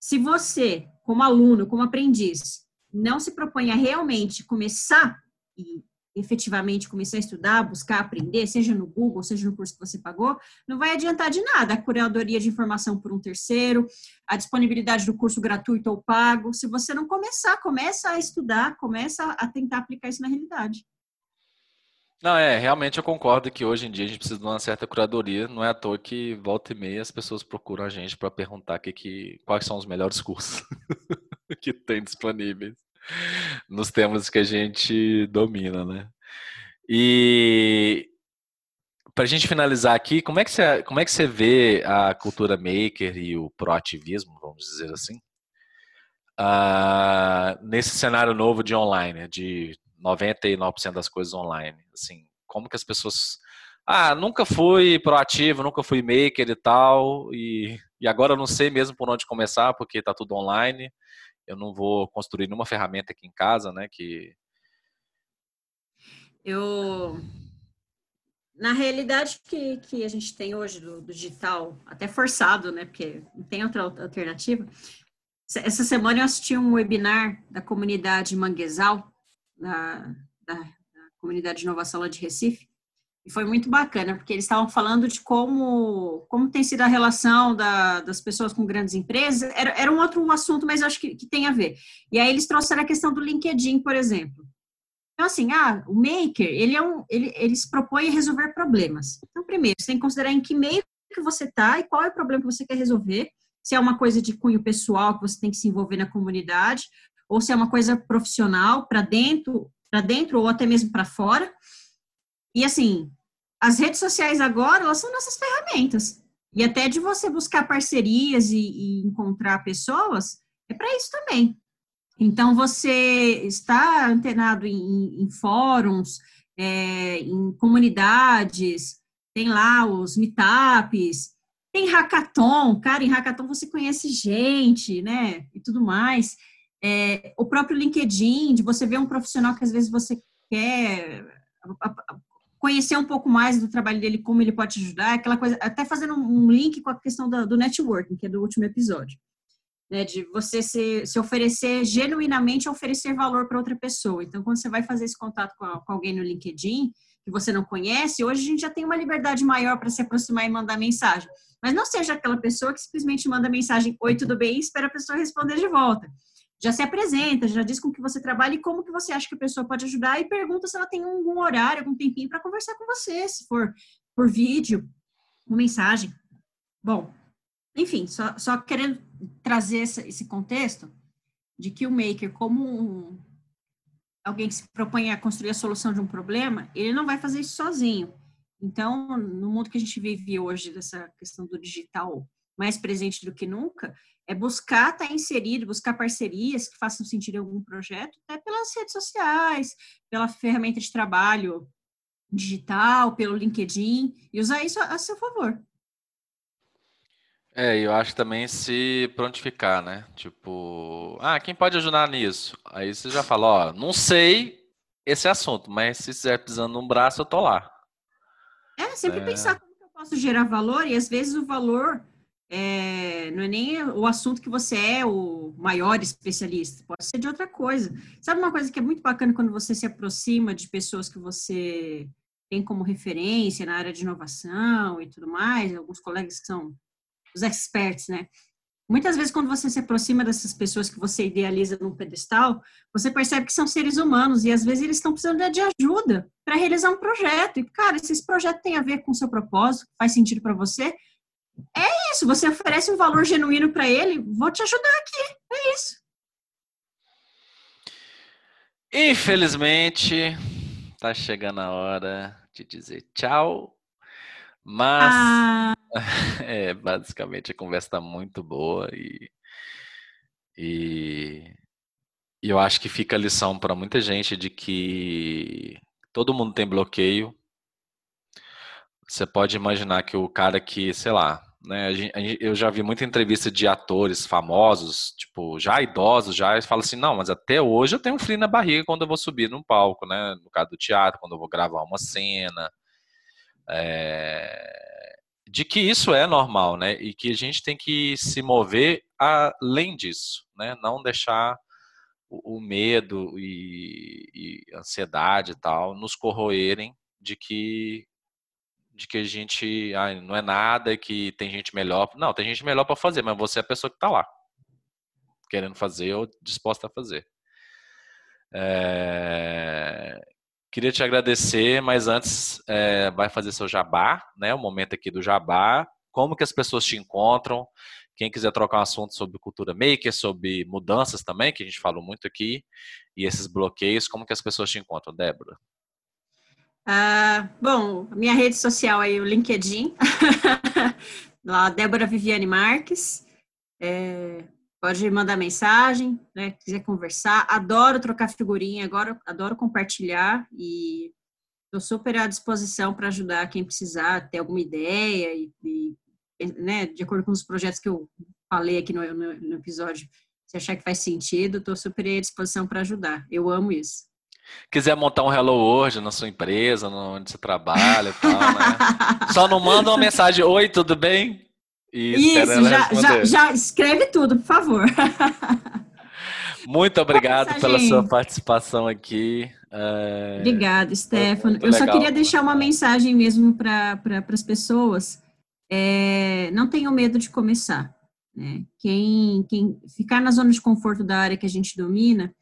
se você, como aluno, como aprendiz, não se propõe a realmente começar e efetivamente começar a estudar, buscar aprender, seja no Google, seja no curso que você pagou, não vai adiantar de nada a curadoria de informação por um terceiro, a disponibilidade do curso gratuito ou pago. Se você não começar, começa a estudar, começa a tentar aplicar isso na realidade. Não, é, realmente eu concordo que hoje em dia a gente precisa de uma certa curadoria. Não é à toa que volta e meia as pessoas procuram a gente para perguntar que, que, quais são os melhores cursos que tem disponíveis nos temas que a gente domina, né? E para a gente finalizar aqui, como é que você, como é que você vê a cultura maker e o proativismo, vamos dizer assim, uh, nesse cenário novo de online, de 99% das coisas online? Assim, como que as pessoas. Ah, nunca fui proativo, nunca fui maker e tal, e, e agora eu não sei mesmo por onde começar, porque está tudo online. Eu não vou construir nenhuma ferramenta aqui em casa, né? Que eu na realidade que, que a gente tem hoje do, do, digital, até forçado, né? Porque não tem outra alternativa. Essa semana eu assisti um webinar da comunidade Manguezal, da, da, da comunidade de inovação lá de Recife, e foi muito bacana, porque eles estavam falando de como, como tem sido a relação da, das pessoas com grandes empresas. Era, era um outro assunto, mas acho que, que tem a ver. E aí eles trouxeram a questão do LinkedIn, por exemplo. Então, assim, ah, o maker, ele é um, ele, eles propõem resolver problemas. Então, primeiro, você tem que considerar em que meio que você está e qual é o problema que você quer resolver. Se é uma coisa de cunho pessoal que você tem que se envolver na comunidade, ou se é uma coisa profissional para dentro, para dentro ou até mesmo para fora. E assim, as redes sociais agora, elas são nossas ferramentas. E até de você buscar parcerias e, e encontrar pessoas, é para isso também. Então, você está antenado em, em fóruns, é, em comunidades, tem lá os meetups, tem hackathon, cara, em hackathon você conhece gente, né, e tudo mais. É, o próprio LinkedIn, de você ver um profissional que às vezes você quer conhecer um pouco mais do trabalho dele, como ele pode ajudar, aquela coisa, até fazendo um link com a questão do, do networking, que é do último episódio né, de você se, se oferecer genuinamente oferecer valor para outra pessoa. Então, quando você vai fazer esse contato com, com, alguém no LinkedIn, que você não conhece, hoje a gente já tem uma liberdade maior para se aproximar e mandar mensagem. Mas não seja aquela pessoa que simplesmente manda mensagem, oi, tudo bem, e espera a pessoa responder de volta. Já se apresenta, já diz com que você trabalha e como que você acha que a pessoa pode ajudar e pergunta se ela tem algum horário, algum tempinho para conversar com você, se for por vídeo, uma mensagem. Bom, enfim, só, só querendo trazer esse contexto de que o maker, como um, alguém que se propõe a construir a solução de um problema, ele não vai fazer isso sozinho. Então, no mundo que a gente vive hoje, dessa questão do digital mais presente do que nunca, é buscar estar inserido, buscar parcerias que façam sentido em algum projeto, até pelas redes sociais, pela ferramenta de trabalho digital, pelo LinkedIn, e usar isso a seu favor. É, eu acho também se prontificar, né? Tipo, ah, quem pode ajudar nisso? Aí você já fala, ó, não sei esse assunto, mas se estiver precisando de um braço, eu tô lá. É, sempre é... pensar como eu posso gerar valor, e às vezes o valor é, não é nem o assunto que você é o maior especialista, pode ser de outra coisa. Sabe uma coisa que é muito bacana quando você se aproxima de pessoas que você tem como referência na área de inovação e tudo mais, alguns colegas que são os experts, né? Muitas vezes, quando você se aproxima dessas pessoas que você idealiza num pedestal, você percebe que são seres humanos e às vezes eles estão precisando de ajuda para realizar um projeto. E, cara, se esse projeto tem a ver com o seu propósito, faz sentido para você, é isso. Você oferece um valor genuíno para ele, vou te ajudar aqui. É isso. Infelizmente, tá chegando a hora de dizer tchau. Mas. Ah É, basicamente a conversa está muito boa e, e, e eu acho que fica a lição para muita gente de que todo mundo tem bloqueio. Você pode imaginar que o cara que, sei lá, né, eu já vi muita entrevista de atores famosos, tipo, já idosos, já fala assim, não, mas até hoje eu tenho um frio na barriga quando eu vou subir num palco, né? No caso do teatro, quando eu vou gravar uma cena. É de que isso é normal, né? E que a gente tem que se mover além disso, né? Não deixar o, o medo e, e ansiedade e tal nos corroerem de que de que a gente ah, não é nada, que tem gente melhor. Não, tem gente melhor para fazer, mas você é a pessoa que está lá, querendo fazer ou disposta a fazer. É... Queria te agradecer, mas antes é, vai fazer seu jabá, né? O momento aqui do jabá. Como que as pessoas te encontram? Quem quiser trocar um assunto sobre cultura maker, sobre mudanças também, que a gente falou muito aqui, e esses bloqueios, como que as pessoas te encontram, Débora? Ah, bom, minha rede social aí, o LinkedIn, lá, Débora Viviane Marques. É, Pode mandar mensagem, né? Quiser conversar. Adoro trocar figurinha, agora adoro compartilhar e estou super à disposição para ajudar quem precisar, ter alguma ideia e, e, né, de acordo com os projetos que eu falei aqui no, no, no episódio, se achar que faz sentido, estou super à disposição para ajudar. Eu amo isso. Quiser montar um Hello World na sua empresa, onde você trabalha e tal, né? Só não manda uma mensagem, oi, tudo bem? E Isso, já, já, já, escreve tudo, por favor. Muito obrigado pela sua participação aqui. É... Obrigada, Stefano. Eu só queria deixar uma mensagem mesmo para pra, as pessoas. É, não tenham medo de começar. Né? Quem, quem ficar na zona de conforto da área que a gente domina,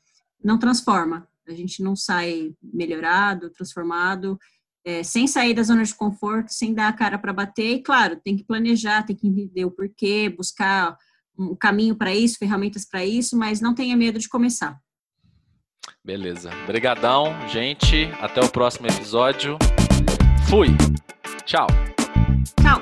não transforma. A gente não sai melhorado, transformado é, sem sair da zona de conforto, sem dar a cara para bater. E, claro, tem que planejar, tem que entender o porquê, buscar um caminho para isso, ferramentas para isso, mas não tenha medo de começar. Beleza. Obrigadão, gente. Até o próximo episódio. Fui. Tchau. Tchau.